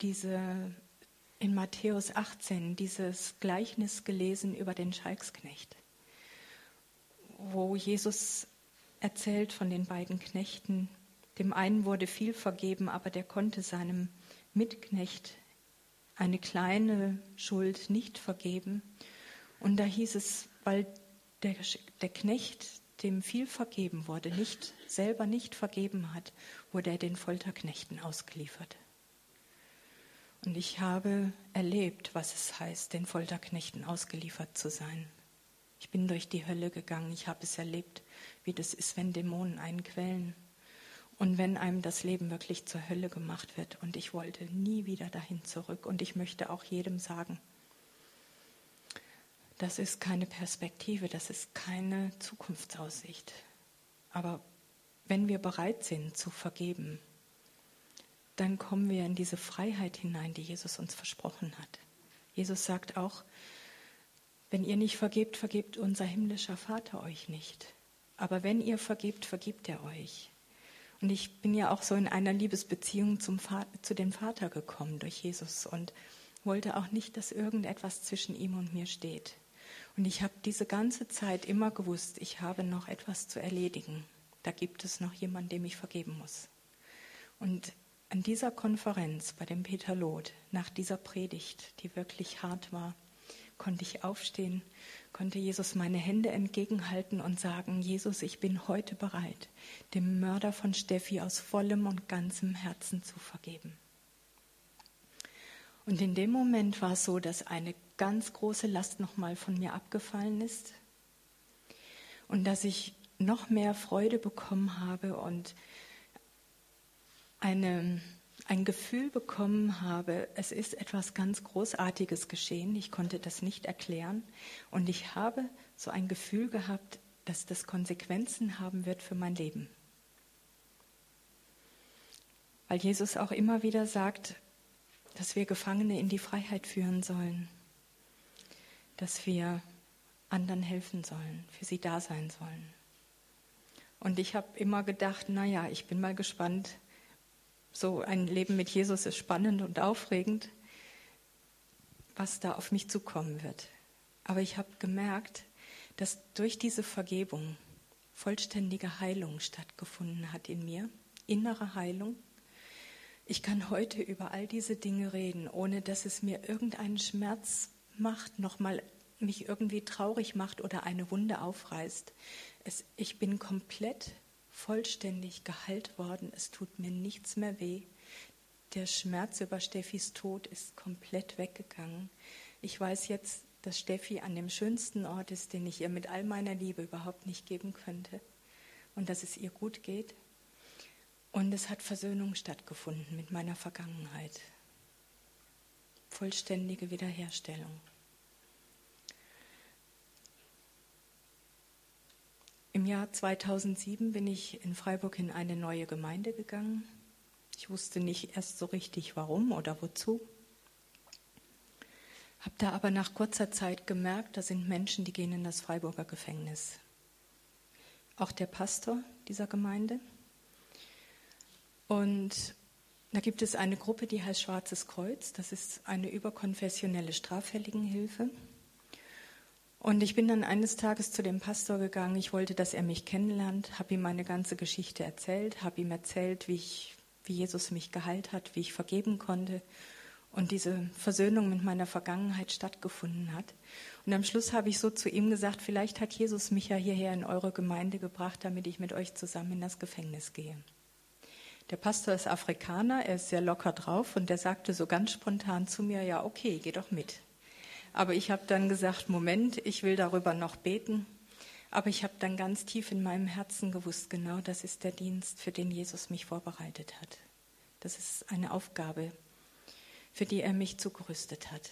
Speaker 1: diese in Matthäus 18 dieses Gleichnis gelesen über den Schalksknecht, wo Jesus erzählt von den beiden Knechten. Dem einen wurde viel vergeben, aber der konnte seinem Mitknecht eine kleine Schuld nicht vergeben. Und da hieß es, weil der, der Knecht, dem viel vergeben wurde, nicht, selber nicht vergeben hat, wurde er den Folterknechten ausgeliefert. Und ich habe erlebt, was es heißt, den Folterknechten ausgeliefert zu sein. Ich bin durch die Hölle gegangen. Ich habe es erlebt, wie das ist, wenn Dämonen einen quälen. Und wenn einem das Leben wirklich zur Hölle gemacht wird. Und ich wollte nie wieder dahin zurück. Und ich möchte auch jedem sagen, das ist keine Perspektive, das ist keine Zukunftsaussicht. Aber wenn wir bereit sind zu vergeben, dann kommen wir in diese Freiheit hinein, die Jesus uns versprochen hat. Jesus sagt auch, wenn ihr nicht vergebt, vergebt unser himmlischer Vater euch nicht. Aber wenn ihr vergebt, vergibt er euch. Und ich bin ja auch so in einer Liebesbeziehung zum Vater, zu dem Vater gekommen durch Jesus und wollte auch nicht, dass irgendetwas zwischen ihm und mir steht. Und ich habe diese ganze Zeit immer gewusst, ich habe noch etwas zu erledigen. Da gibt es noch jemanden, dem ich vergeben muss. Und an dieser Konferenz bei dem Peter Loth, nach dieser Predigt, die wirklich hart war, konnte ich aufstehen, konnte Jesus meine Hände entgegenhalten und sagen, Jesus, ich bin heute bereit, dem Mörder von Steffi aus vollem und ganzem Herzen zu vergeben. Und in dem Moment war es so, dass eine ganz große Last nochmal von mir abgefallen ist und dass ich noch mehr Freude bekommen habe und eine, ein Gefühl bekommen habe, es ist etwas ganz Großartiges geschehen. Ich konnte das nicht erklären. Und ich habe so ein Gefühl gehabt, dass das Konsequenzen haben wird für mein Leben. Weil Jesus auch immer wieder sagt, dass wir Gefangene in die Freiheit führen sollen, dass wir anderen helfen sollen, für sie da sein sollen. Und ich habe immer gedacht, naja, ich bin mal gespannt, so ein Leben mit Jesus ist spannend und aufregend, was da auf mich zukommen wird. Aber ich habe gemerkt, dass durch diese Vergebung vollständige Heilung stattgefunden hat in mir, innere Heilung. Ich kann heute über all diese Dinge reden, ohne dass es mir irgendeinen Schmerz macht, nochmal mich irgendwie traurig macht oder eine Wunde aufreißt. Es, ich bin komplett vollständig geheilt worden. Es tut mir nichts mehr weh. Der Schmerz über Steffis Tod ist komplett weggegangen. Ich weiß jetzt, dass Steffi an dem schönsten Ort ist, den ich ihr mit all meiner Liebe überhaupt nicht geben könnte. Und dass es ihr gut geht. Und es hat Versöhnung stattgefunden mit meiner Vergangenheit. Vollständige Wiederherstellung. Im Jahr 2007 bin ich in Freiburg in eine neue Gemeinde gegangen. Ich wusste nicht erst so richtig warum oder wozu. Habe da aber nach kurzer Zeit gemerkt, da sind Menschen, die gehen in das Freiburger Gefängnis. Auch der Pastor dieser Gemeinde. Und da gibt es eine Gruppe, die heißt Schwarzes Kreuz. Das ist eine überkonfessionelle Straffälligenhilfe. Und ich bin dann eines Tages zu dem Pastor gegangen. Ich wollte, dass er mich kennenlernt, habe ihm meine ganze Geschichte erzählt, habe ihm erzählt, wie, ich, wie Jesus mich geheilt hat, wie ich vergeben konnte und diese Versöhnung mit meiner Vergangenheit stattgefunden hat. Und am Schluss habe ich so zu ihm gesagt, vielleicht hat Jesus mich ja hierher in eure Gemeinde gebracht, damit ich mit euch zusammen in das Gefängnis gehe. Der Pastor ist Afrikaner, er ist sehr locker drauf und der sagte so ganz spontan zu mir, ja, okay, geh doch mit. Aber ich habe dann gesagt, Moment, ich will darüber noch beten. Aber ich habe dann ganz tief in meinem Herzen gewusst, genau das ist der Dienst, für den Jesus mich vorbereitet hat. Das ist eine Aufgabe, für die er mich zugerüstet hat.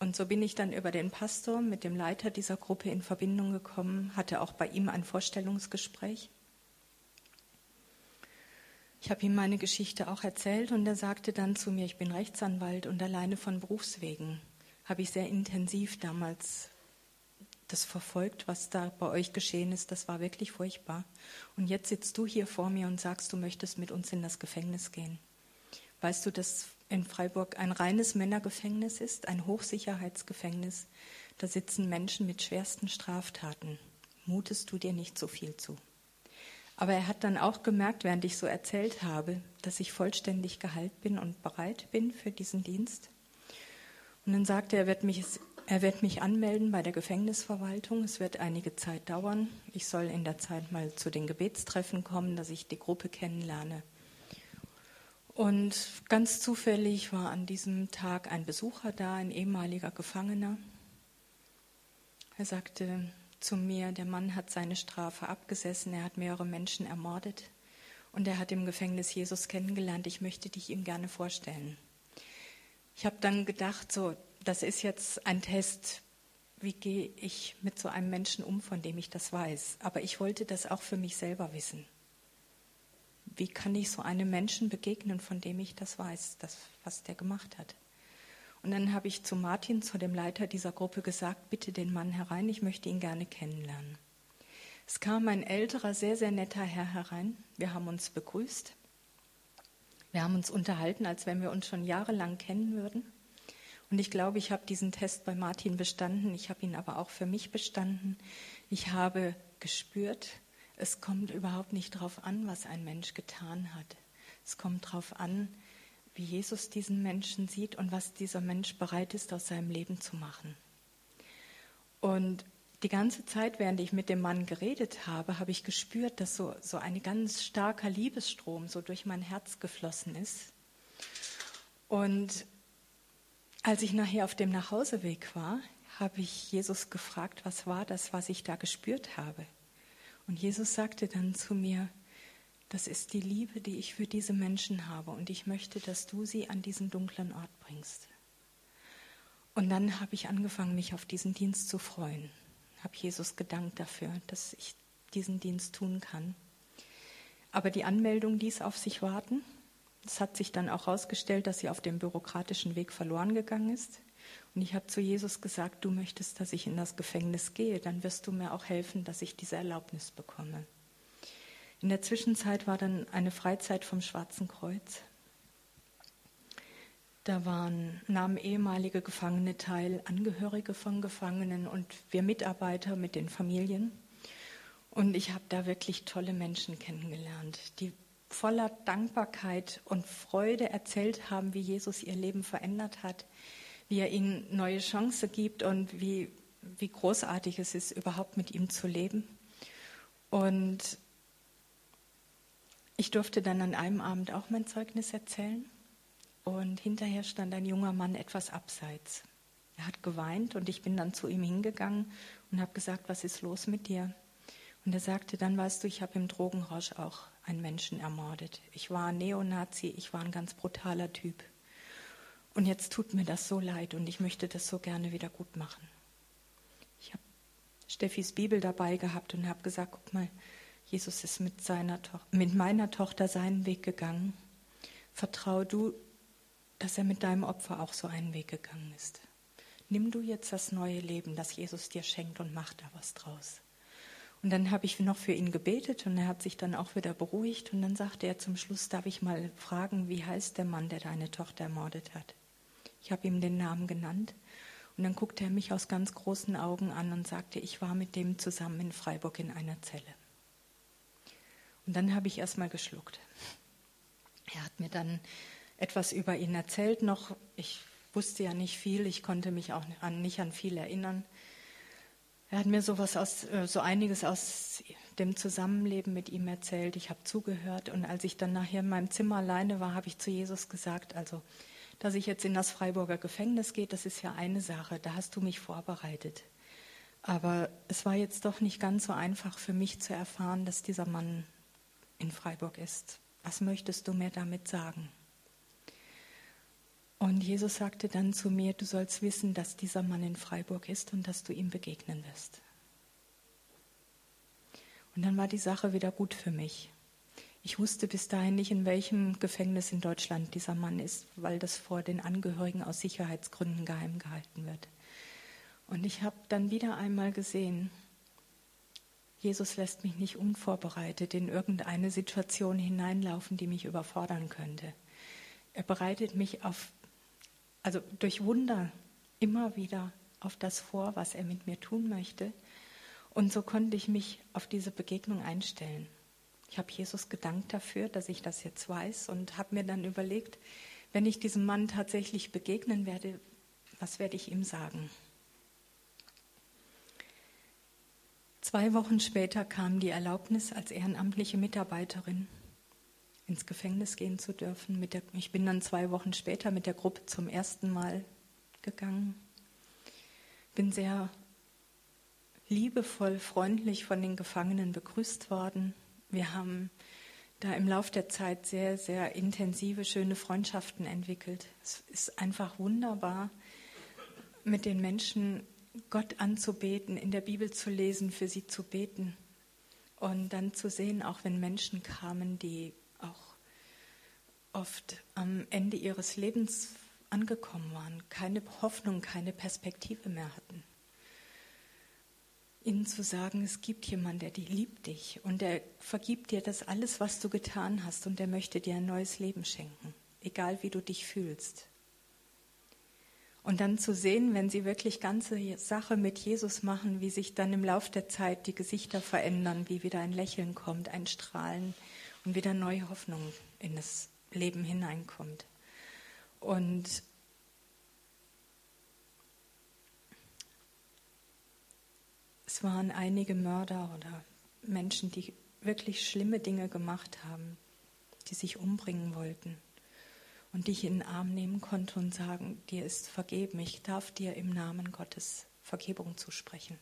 Speaker 1: Und so bin ich dann über den Pastor mit dem Leiter dieser Gruppe in Verbindung gekommen, hatte auch bei ihm ein Vorstellungsgespräch. Ich habe ihm meine Geschichte auch erzählt und er sagte dann zu mir, ich bin Rechtsanwalt und alleine von Berufswegen habe ich sehr intensiv damals das verfolgt, was da bei euch geschehen ist. Das war wirklich furchtbar. Und jetzt sitzt du hier vor mir und sagst, du möchtest mit uns in das Gefängnis gehen. Weißt du, dass in Freiburg ein reines Männergefängnis ist, ein Hochsicherheitsgefängnis? Da sitzen Menschen mit schwersten Straftaten. Mutest du dir nicht so viel zu? Aber er hat dann auch gemerkt, während ich so erzählt habe, dass ich vollständig geheilt bin und bereit bin für diesen Dienst. Und dann sagte er, er wird mich, er wird mich anmelden bei der Gefängnisverwaltung. Es wird einige Zeit dauern. Ich soll in der Zeit mal zu den Gebetstreffen kommen, dass ich die Gruppe kennenlerne. Und ganz zufällig war an diesem Tag ein Besucher da, ein ehemaliger Gefangener. Er sagte zu mir, der Mann hat seine Strafe abgesessen, er hat mehrere Menschen ermordet und er hat im Gefängnis Jesus kennengelernt. Ich möchte dich ihm gerne vorstellen. Ich habe dann gedacht, so, das ist jetzt ein Test. Wie gehe ich mit so einem Menschen um, von dem ich das weiß? Aber ich wollte das auch für mich selber wissen. Wie kann ich so einem Menschen begegnen, von dem ich das weiß, das, was der gemacht hat? Und dann habe ich zu Martin, zu dem Leiter dieser Gruppe, gesagt, bitte den Mann herein, ich möchte ihn gerne kennenlernen. Es kam ein älterer, sehr, sehr netter Herr herein. Wir haben uns begrüßt. Wir haben uns unterhalten, als wenn wir uns schon jahrelang kennen würden. Und ich glaube, ich habe diesen Test bei Martin bestanden. Ich habe ihn aber auch für mich bestanden. Ich habe gespürt, es kommt überhaupt nicht darauf an, was ein Mensch getan hat. Es kommt darauf an, wie Jesus diesen Menschen sieht und was dieser Mensch bereit ist, aus seinem Leben zu machen. Und die ganze Zeit, während ich mit dem Mann geredet habe, habe ich gespürt, dass so, so ein ganz starker Liebesstrom so durch mein Herz geflossen ist. Und als ich nachher auf dem Nachhauseweg war, habe ich Jesus gefragt, was war das, was ich da gespürt habe. Und Jesus sagte dann zu mir, das ist die Liebe, die ich für diese Menschen habe und ich möchte, dass du sie an diesen dunklen Ort bringst. Und dann habe ich angefangen, mich auf diesen Dienst zu freuen. Habe Jesus gedankt dafür, dass ich diesen Dienst tun kann. Aber die Anmeldung ließ auf sich warten. Es hat sich dann auch herausgestellt, dass sie auf dem bürokratischen Weg verloren gegangen ist. Und ich habe zu Jesus gesagt, du möchtest, dass ich in das Gefängnis gehe, dann wirst du mir auch helfen, dass ich diese Erlaubnis bekomme. In der Zwischenzeit war dann eine Freizeit vom Schwarzen Kreuz. Da waren, nahmen ehemalige Gefangene teil, Angehörige von Gefangenen und wir Mitarbeiter mit den Familien. Und ich habe da wirklich tolle Menschen kennengelernt, die voller Dankbarkeit und Freude erzählt haben, wie Jesus ihr Leben verändert hat, wie er ihnen neue Chancen gibt und wie, wie großartig es ist, überhaupt mit ihm zu leben. Und ich durfte dann an einem Abend auch mein Zeugnis erzählen. Und hinterher stand ein junger Mann etwas abseits. Er hat geweint und ich bin dann zu ihm hingegangen und habe gesagt, was ist los mit dir? Und er sagte, dann weißt du, ich habe im Drogenrausch auch einen Menschen ermordet. Ich war ein Neonazi, ich war ein ganz brutaler Typ. Und jetzt tut mir das so leid und ich möchte das so gerne wieder gut machen. Ich habe Steffis Bibel dabei gehabt und habe gesagt, guck mal, Jesus ist mit, seiner mit meiner Tochter seinen Weg gegangen. Vertrau du dass er mit deinem Opfer auch so einen Weg gegangen ist. Nimm du jetzt das neue Leben, das Jesus dir schenkt und mach da was draus. Und dann habe ich noch für ihn gebetet und er hat sich dann auch wieder beruhigt und dann sagte er zum Schluss, darf ich mal fragen, wie heißt der Mann, der deine Tochter ermordet hat? Ich habe ihm den Namen genannt und dann guckte er mich aus ganz großen Augen an und sagte, ich war mit dem zusammen in Freiburg in einer Zelle. Und dann habe ich erst mal geschluckt. Er hat mir dann etwas über ihn erzählt noch. Ich wusste ja nicht viel, ich konnte mich auch an, nicht an viel erinnern. Er hat mir sowas aus, äh, so einiges aus dem Zusammenleben mit ihm erzählt. Ich habe zugehört und als ich dann nachher in meinem Zimmer alleine war, habe ich zu Jesus gesagt, also dass ich jetzt in das Freiburger Gefängnis gehe, das ist ja eine Sache, da hast du mich vorbereitet. Aber es war jetzt doch nicht ganz so einfach für mich zu erfahren, dass dieser Mann in Freiburg ist. Was möchtest du mir damit sagen? Und Jesus sagte dann zu mir, du sollst wissen, dass dieser Mann in Freiburg ist und dass du ihm begegnen wirst. Und dann war die Sache wieder gut für mich. Ich wusste bis dahin nicht, in welchem Gefängnis in Deutschland dieser Mann ist, weil das vor den Angehörigen aus Sicherheitsgründen geheim gehalten wird. Und ich habe dann wieder einmal gesehen, Jesus lässt mich nicht unvorbereitet in irgendeine Situation hineinlaufen, die mich überfordern könnte. Er bereitet mich auf also durch Wunder immer wieder auf das vor, was er mit mir tun möchte. Und so konnte ich mich auf diese Begegnung einstellen. Ich habe Jesus gedankt dafür, dass ich das jetzt weiß und habe mir dann überlegt, wenn ich diesem Mann tatsächlich begegnen werde, was werde ich ihm sagen? Zwei Wochen später kam die Erlaubnis als ehrenamtliche Mitarbeiterin ins Gefängnis gehen zu dürfen. Der, ich bin dann zwei Wochen später mit der Gruppe zum ersten Mal gegangen. Bin sehr liebevoll, freundlich von den Gefangenen begrüßt worden. Wir haben da im Lauf der Zeit sehr, sehr intensive, schöne Freundschaften entwickelt. Es ist einfach wunderbar, mit den Menschen Gott anzubeten, in der Bibel zu lesen, für sie zu beten. Und dann zu sehen, auch wenn Menschen kamen, die oft am Ende ihres Lebens angekommen waren, keine Hoffnung, keine Perspektive mehr hatten. Ihnen zu sagen, es gibt jemanden, der die liebt dich und der vergibt dir das alles, was du getan hast und der möchte dir ein neues Leben schenken, egal wie du dich fühlst. Und dann zu sehen, wenn sie wirklich ganze Sache mit Jesus machen, wie sich dann im Lauf der Zeit die Gesichter verändern, wie wieder ein Lächeln kommt, ein Strahlen und wieder neue Hoffnung in das Leben hineinkommt. Und es waren einige Mörder oder Menschen, die wirklich schlimme Dinge gemacht haben, die sich umbringen wollten und dich in den Arm nehmen konnte und sagen, dir ist vergeben, ich darf dir im Namen Gottes Vergebung zusprechen.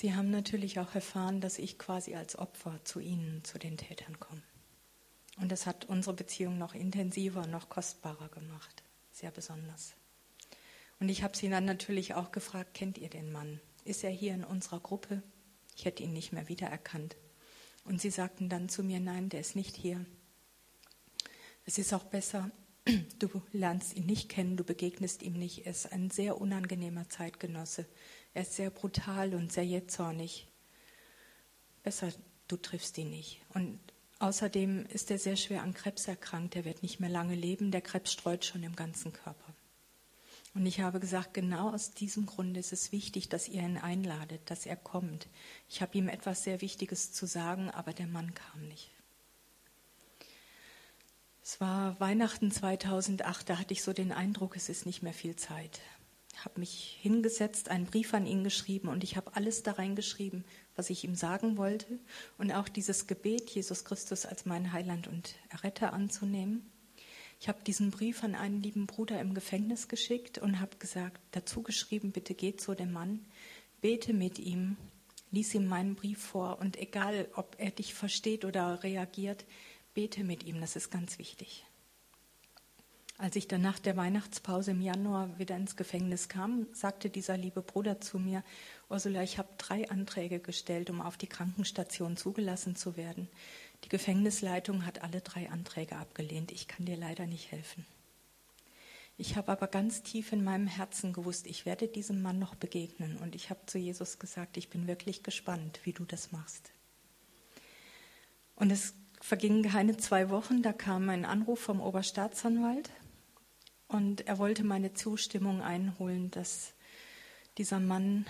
Speaker 1: Sie haben natürlich auch erfahren, dass ich quasi als Opfer zu ihnen, zu den Tätern komme. Und das hat unsere Beziehung noch intensiver, noch kostbarer gemacht. Sehr besonders. Und ich habe sie dann natürlich auch gefragt, kennt ihr den Mann? Ist er hier in unserer Gruppe? Ich hätte ihn nicht mehr wiedererkannt. Und sie sagten dann zu mir, nein, der ist nicht hier. Es ist auch besser, du lernst ihn nicht kennen, du begegnest ihm nicht. Er ist ein sehr unangenehmer Zeitgenosse. Er ist sehr brutal und sehr jähzornig. Besser, du triffst ihn nicht. Und außerdem ist er sehr schwer an Krebs erkrankt. Er wird nicht mehr lange leben. Der Krebs streut schon im ganzen Körper. Und ich habe gesagt, genau aus diesem Grund ist es wichtig, dass ihr ihn einladet, dass er kommt. Ich habe ihm etwas sehr Wichtiges zu sagen, aber der Mann kam nicht. Es war Weihnachten 2008, da hatte ich so den Eindruck, es ist nicht mehr viel Zeit. Habe mich hingesetzt, einen Brief an ihn geschrieben und ich habe alles da reingeschrieben, was ich ihm sagen wollte und auch dieses Gebet, Jesus Christus als meinen Heiland und Erretter anzunehmen. Ich habe diesen Brief an einen lieben Bruder im Gefängnis geschickt und habe gesagt, dazu geschrieben, bitte geht zu dem Mann, bete mit ihm, lies ihm meinen Brief vor und egal, ob er dich versteht oder reagiert, bete mit ihm, das ist ganz wichtig. Als ich dann nach der Weihnachtspause im Januar wieder ins Gefängnis kam, sagte dieser liebe Bruder zu mir, Ursula, ich habe drei Anträge gestellt, um auf die Krankenstation zugelassen zu werden. Die Gefängnisleitung hat alle drei Anträge abgelehnt. Ich kann dir leider nicht helfen. Ich habe aber ganz tief in meinem Herzen gewusst, ich werde diesem Mann noch begegnen. Und ich habe zu Jesus gesagt, ich bin wirklich gespannt, wie du das machst. Und es vergingen keine zwei Wochen, da kam ein Anruf vom Oberstaatsanwalt und er wollte meine Zustimmung einholen, dass dieser Mann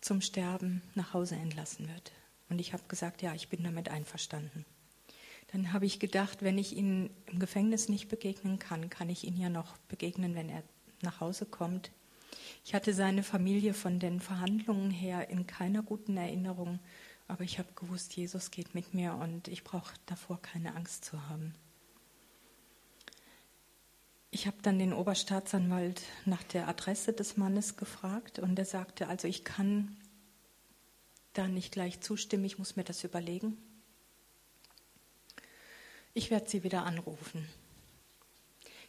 Speaker 1: zum Sterben nach Hause entlassen wird. Und ich habe gesagt, ja, ich bin damit einverstanden. Dann habe ich gedacht, wenn ich ihm im Gefängnis nicht begegnen kann, kann ich ihn ja noch begegnen, wenn er nach Hause kommt. Ich hatte seine Familie von den Verhandlungen her in keiner guten Erinnerung, aber ich habe gewusst, Jesus geht mit mir und ich brauche davor keine Angst zu haben. Ich habe dann den Oberstaatsanwalt nach der Adresse des Mannes gefragt und er sagte, also ich kann da nicht gleich zustimmen, ich muss mir das überlegen. Ich werde Sie wieder anrufen.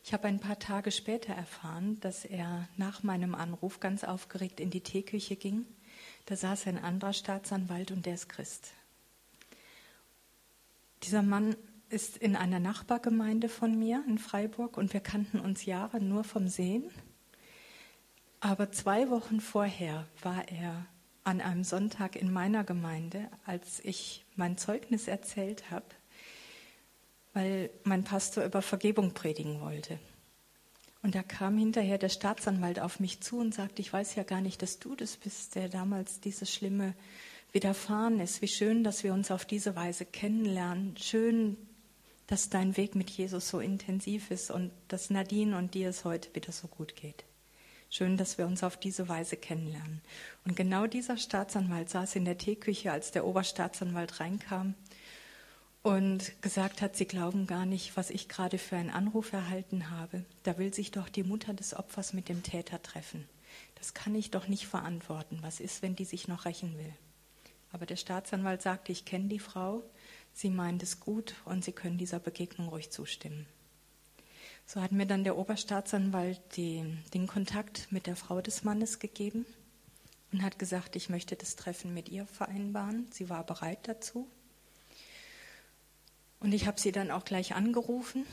Speaker 1: Ich habe ein paar Tage später erfahren, dass er nach meinem Anruf ganz aufgeregt in die Teeküche ging. Da saß ein anderer Staatsanwalt und der ist Christ. Dieser Mann ist in einer Nachbargemeinde von mir in Freiburg und wir kannten uns Jahre nur vom Sehen. Aber zwei Wochen vorher war er an einem Sonntag in meiner Gemeinde, als ich mein Zeugnis erzählt habe weil mein Pastor über Vergebung predigen wollte. Und da kam hinterher der Staatsanwalt auf mich zu und sagte, ich weiß ja gar nicht, dass du das bist, der damals dieses Schlimme widerfahren ist. Wie schön, dass wir uns auf diese Weise kennenlernen. Schön, dass dein Weg mit Jesus so intensiv ist und dass Nadine und dir es heute wieder so gut geht. Schön, dass wir uns auf diese Weise kennenlernen. Und genau dieser Staatsanwalt saß in der Teeküche, als der Oberstaatsanwalt reinkam und gesagt hat, sie glauben gar nicht, was ich gerade für einen Anruf erhalten habe. Da will sich doch die Mutter des Opfers mit dem Täter treffen. Das kann ich doch nicht verantworten. Was ist, wenn die sich noch rächen will? Aber der Staatsanwalt sagte, ich kenne die Frau, sie meint es gut und sie können dieser Begegnung ruhig zustimmen. So hat mir dann der Oberstaatsanwalt die, den Kontakt mit der Frau des Mannes gegeben und hat gesagt, ich möchte das Treffen mit ihr vereinbaren. Sie war bereit dazu. Und ich habe sie dann auch gleich angerufen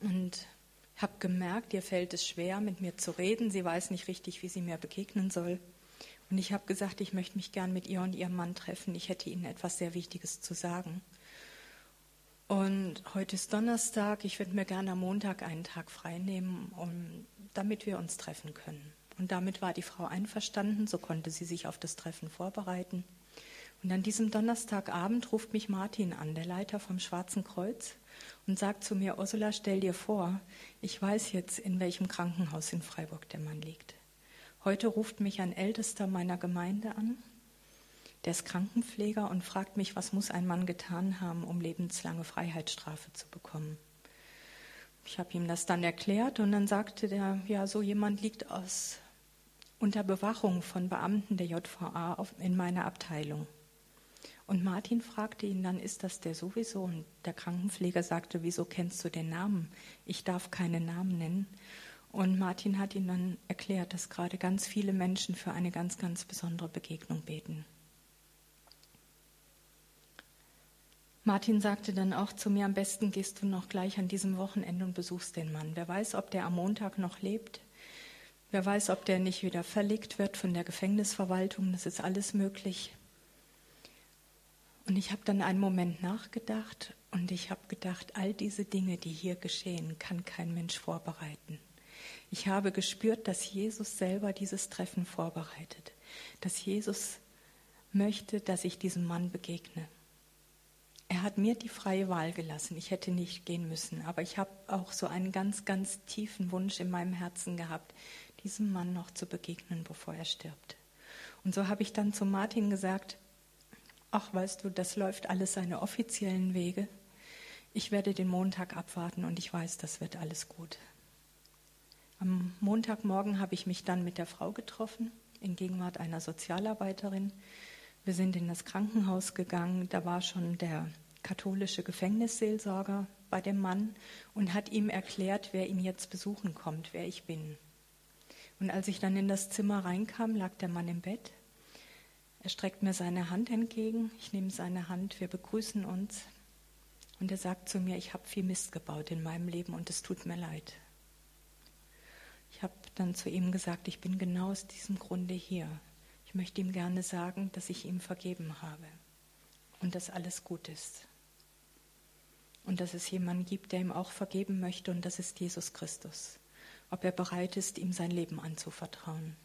Speaker 1: und habe gemerkt, ihr fällt es schwer, mit mir zu reden. Sie weiß nicht richtig, wie sie mir begegnen soll. Und ich habe gesagt, ich möchte mich gern mit ihr und ihrem Mann treffen. Ich hätte ihnen etwas sehr Wichtiges zu sagen. Und heute ist Donnerstag. Ich würde mir gerne am Montag einen Tag frei nehmen, um, damit wir uns treffen können. Und damit war die Frau einverstanden, so konnte sie sich auf das Treffen vorbereiten. Und an diesem Donnerstagabend ruft mich Martin an, der Leiter vom Schwarzen Kreuz, und sagt zu mir, Ursula, stell dir vor, ich weiß jetzt, in welchem Krankenhaus in Freiburg der Mann liegt. Heute ruft mich ein Ältester meiner Gemeinde an, der ist Krankenpfleger und fragt mich, was muss ein Mann getan haben, um lebenslange Freiheitsstrafe zu bekommen. Ich habe ihm das dann erklärt und dann sagte der, ja, so jemand liegt aus, unter Bewachung von Beamten der JVA in meiner Abteilung. Und Martin fragte ihn dann, ist das der sowieso? Und der Krankenpfleger sagte, wieso kennst du den Namen? Ich darf keinen Namen nennen. Und Martin hat ihm dann erklärt, dass gerade ganz viele Menschen für eine ganz, ganz besondere Begegnung beten. Martin sagte dann auch zu mir, am besten gehst du noch gleich an diesem Wochenende und besuchst den Mann. Wer weiß, ob der am Montag noch lebt. Wer weiß, ob der nicht wieder verlegt wird von der Gefängnisverwaltung. Das ist alles möglich. Und ich habe dann einen Moment nachgedacht und ich habe gedacht, all diese Dinge, die hier geschehen, kann kein Mensch vorbereiten. Ich habe gespürt, dass Jesus selber dieses Treffen vorbereitet, dass Jesus möchte, dass ich diesem Mann begegne. Er hat mir die freie Wahl gelassen. Ich hätte nicht gehen müssen, aber ich habe auch so einen ganz, ganz tiefen Wunsch in meinem Herzen gehabt, diesem Mann noch zu begegnen, bevor er stirbt. Und so habe ich dann zu Martin gesagt, ach weißt du, das läuft alles seine offiziellen Wege. Ich werde den Montag abwarten und ich weiß, das wird alles gut. Am Montagmorgen habe ich mich dann mit der Frau getroffen, in Gegenwart einer Sozialarbeiterin. Wir sind in das Krankenhaus gegangen, da war schon der katholische Gefängnisseelsorger bei dem Mann und hat ihm erklärt, wer ihn jetzt besuchen kommt, wer ich bin. Und als ich dann in das Zimmer reinkam, lag der Mann im Bett er streckt mir seine Hand entgegen, ich nehme seine Hand, wir begrüßen uns und er sagt zu mir, ich habe viel Mist gebaut in meinem Leben und es tut mir leid. Ich habe dann zu ihm gesagt, ich bin genau aus diesem Grunde hier. Ich möchte ihm gerne sagen, dass ich ihm vergeben habe und dass alles gut ist. Und dass es jemanden gibt, der ihm auch vergeben möchte und das ist Jesus Christus. Ob er bereit ist, ihm sein Leben anzuvertrauen.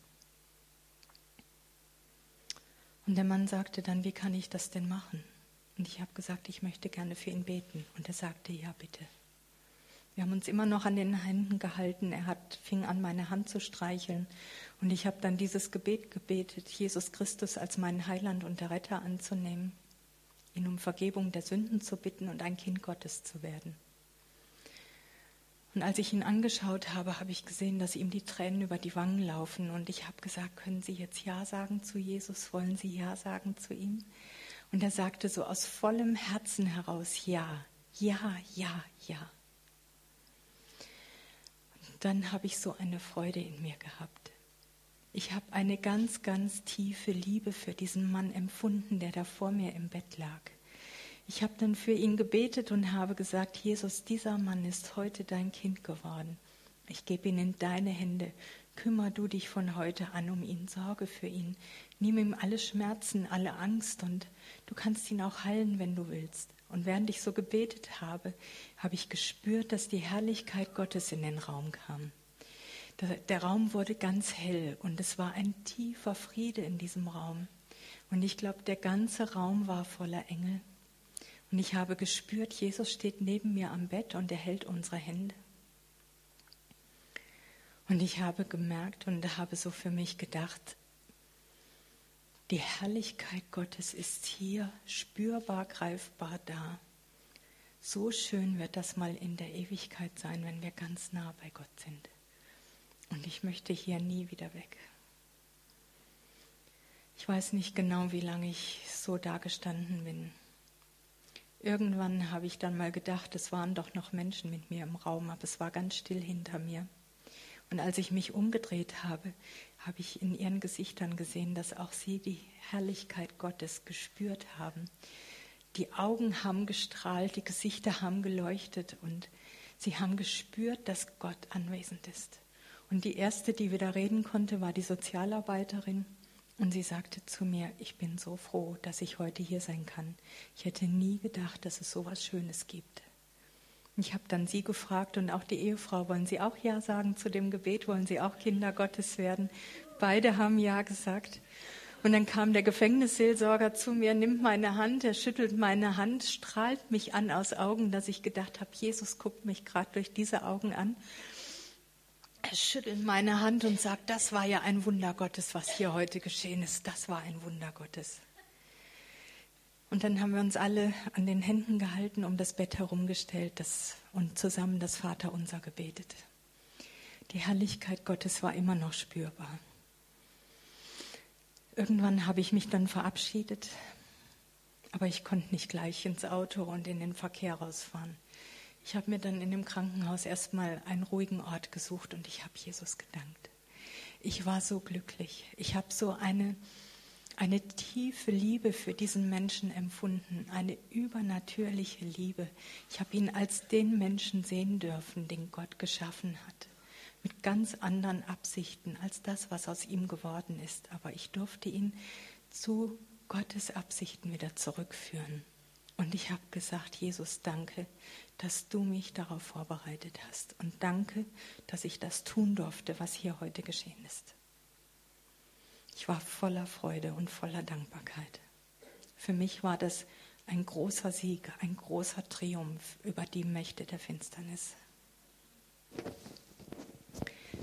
Speaker 1: Und der Mann sagte dann, wie kann ich das denn machen? Und ich habe gesagt, ich möchte gerne für ihn beten. Und er sagte, ja, bitte. Wir haben uns immer noch an den Händen gehalten. Er hat, fing an, meine Hand zu streicheln. Und ich habe dann dieses Gebet gebetet, Jesus Christus als meinen Heiland und der Retter anzunehmen, ihn um Vergebung der Sünden zu bitten und ein Kind Gottes zu werden. Und als ich ihn angeschaut habe, habe ich gesehen, dass ihm die Tränen über die Wangen laufen. Und ich habe gesagt, können Sie jetzt Ja sagen zu Jesus? Wollen Sie Ja sagen zu ihm? Und er sagte so aus vollem Herzen heraus, ja, ja, ja, ja. Dann habe ich so eine Freude in mir gehabt. Ich habe eine ganz, ganz tiefe Liebe für diesen Mann empfunden, der da vor mir im Bett lag. Ich habe dann für ihn gebetet und habe gesagt, Jesus, dieser Mann ist heute dein Kind geworden. Ich gebe ihn in deine Hände. Kümmer du dich von heute an um ihn, sorge für ihn. Nimm ihm alle Schmerzen, alle Angst und du kannst ihn auch heilen, wenn du willst. Und während ich so gebetet habe, habe ich gespürt, dass die Herrlichkeit Gottes in den Raum kam. Der, der Raum wurde ganz hell und es war ein tiefer Friede in diesem Raum. Und ich glaube, der ganze Raum war voller Engel. Und ich habe gespürt, Jesus steht neben mir am Bett und er hält unsere Hände. Und ich habe gemerkt und habe so für mich gedacht, die Herrlichkeit Gottes ist hier spürbar, greifbar da. So schön wird das mal in der Ewigkeit sein, wenn wir ganz nah bei Gott sind. Und ich möchte hier nie wieder weg. Ich weiß nicht genau, wie lange ich so dagestanden bin. Irgendwann habe ich dann mal gedacht, es waren doch noch Menschen mit mir im Raum, aber es war ganz still hinter mir. Und als ich mich umgedreht habe, habe ich in ihren Gesichtern gesehen, dass auch sie die Herrlichkeit Gottes gespürt haben. Die Augen haben gestrahlt, die Gesichter haben geleuchtet und sie haben gespürt, dass Gott anwesend ist. Und die erste, die wieder reden konnte, war die Sozialarbeiterin. Und sie sagte zu mir, ich bin so froh, dass ich heute hier sein kann. Ich hätte nie gedacht, dass es so etwas Schönes gibt. Ich habe dann sie gefragt und auch die Ehefrau, wollen Sie auch Ja sagen zu dem Gebet? Wollen Sie auch Kinder Gottes werden? Beide haben Ja gesagt. Und dann kam der Gefängnisseelsorger zu mir, nimmt meine Hand, er schüttelt meine Hand, strahlt mich an aus Augen, dass ich gedacht habe, Jesus guckt mich gerade durch diese Augen an. Er schüttelt meine Hand und sagt, das war ja ein Wunder Gottes, was hier heute geschehen ist. Das war ein Wunder Gottes. Und dann haben wir uns alle an den Händen gehalten, um das Bett herumgestellt das, und zusammen das Vaterunser gebetet. Die Herrlichkeit Gottes war immer noch spürbar. Irgendwann habe ich mich dann verabschiedet, aber ich konnte nicht gleich ins Auto und in den Verkehr rausfahren. Ich habe mir dann in dem Krankenhaus erstmal einen ruhigen Ort gesucht und ich habe Jesus gedankt. Ich war so glücklich. Ich habe so eine, eine tiefe Liebe für diesen Menschen empfunden, eine übernatürliche Liebe. Ich habe ihn als den Menschen sehen dürfen, den Gott geschaffen hat mit ganz anderen Absichten als das, was aus ihm geworden ist. Aber ich durfte ihn zu Gottes Absichten wieder zurückführen. Und ich habe gesagt, Jesus, danke, dass du mich darauf vorbereitet hast. Und danke, dass ich das tun durfte, was hier heute geschehen ist. Ich war voller Freude und voller Dankbarkeit. Für mich war das ein großer Sieg, ein großer Triumph über die Mächte der Finsternis.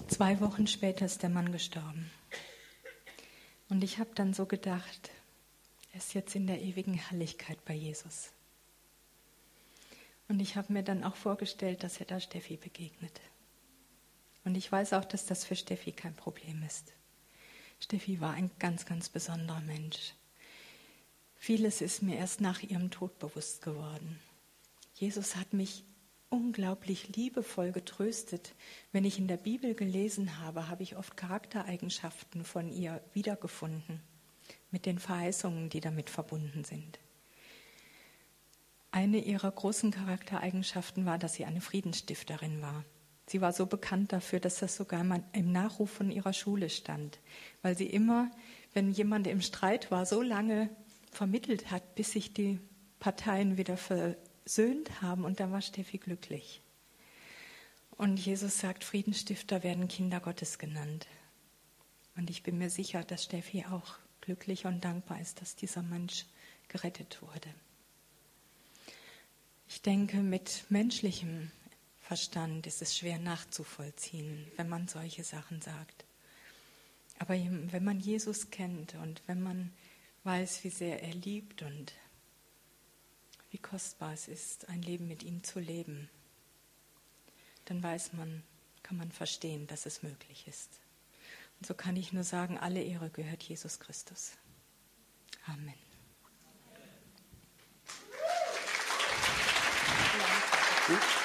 Speaker 1: Zwei Wochen später ist der Mann gestorben. Und ich habe dann so gedacht, er ist jetzt in der ewigen Herrlichkeit bei Jesus. Und ich habe mir dann auch vorgestellt, dass er da Steffi begegnet. Und ich weiß auch, dass das für Steffi kein Problem ist. Steffi war ein ganz, ganz besonderer Mensch. Vieles ist mir erst nach ihrem Tod bewusst geworden. Jesus hat mich unglaublich liebevoll getröstet. Wenn ich in der Bibel gelesen habe, habe ich oft Charaktereigenschaften von ihr wiedergefunden, mit den Verheißungen, die damit verbunden sind. Eine ihrer großen Charaktereigenschaften war, dass sie eine Friedensstifterin war. Sie war so bekannt dafür, dass das sogar im Nachruf von ihrer Schule stand, weil sie immer, wenn jemand im Streit war, so lange vermittelt hat, bis sich die Parteien wieder versöhnt haben und dann war Steffi glücklich. Und Jesus sagt, Friedensstifter werden Kinder Gottes genannt. Und ich bin mir sicher, dass Steffi auch glücklich und dankbar ist, dass dieser Mensch gerettet wurde. Ich denke, mit menschlichem Verstand ist es schwer nachzuvollziehen, wenn man solche Sachen sagt. Aber wenn man Jesus kennt und wenn man weiß, wie sehr er liebt und wie kostbar es ist, ein Leben mit ihm zu leben, dann weiß man, kann man verstehen, dass es möglich ist. Und so kann ich nur sagen, alle Ehre gehört Jesus Christus. Amen.
Speaker 2: Gut.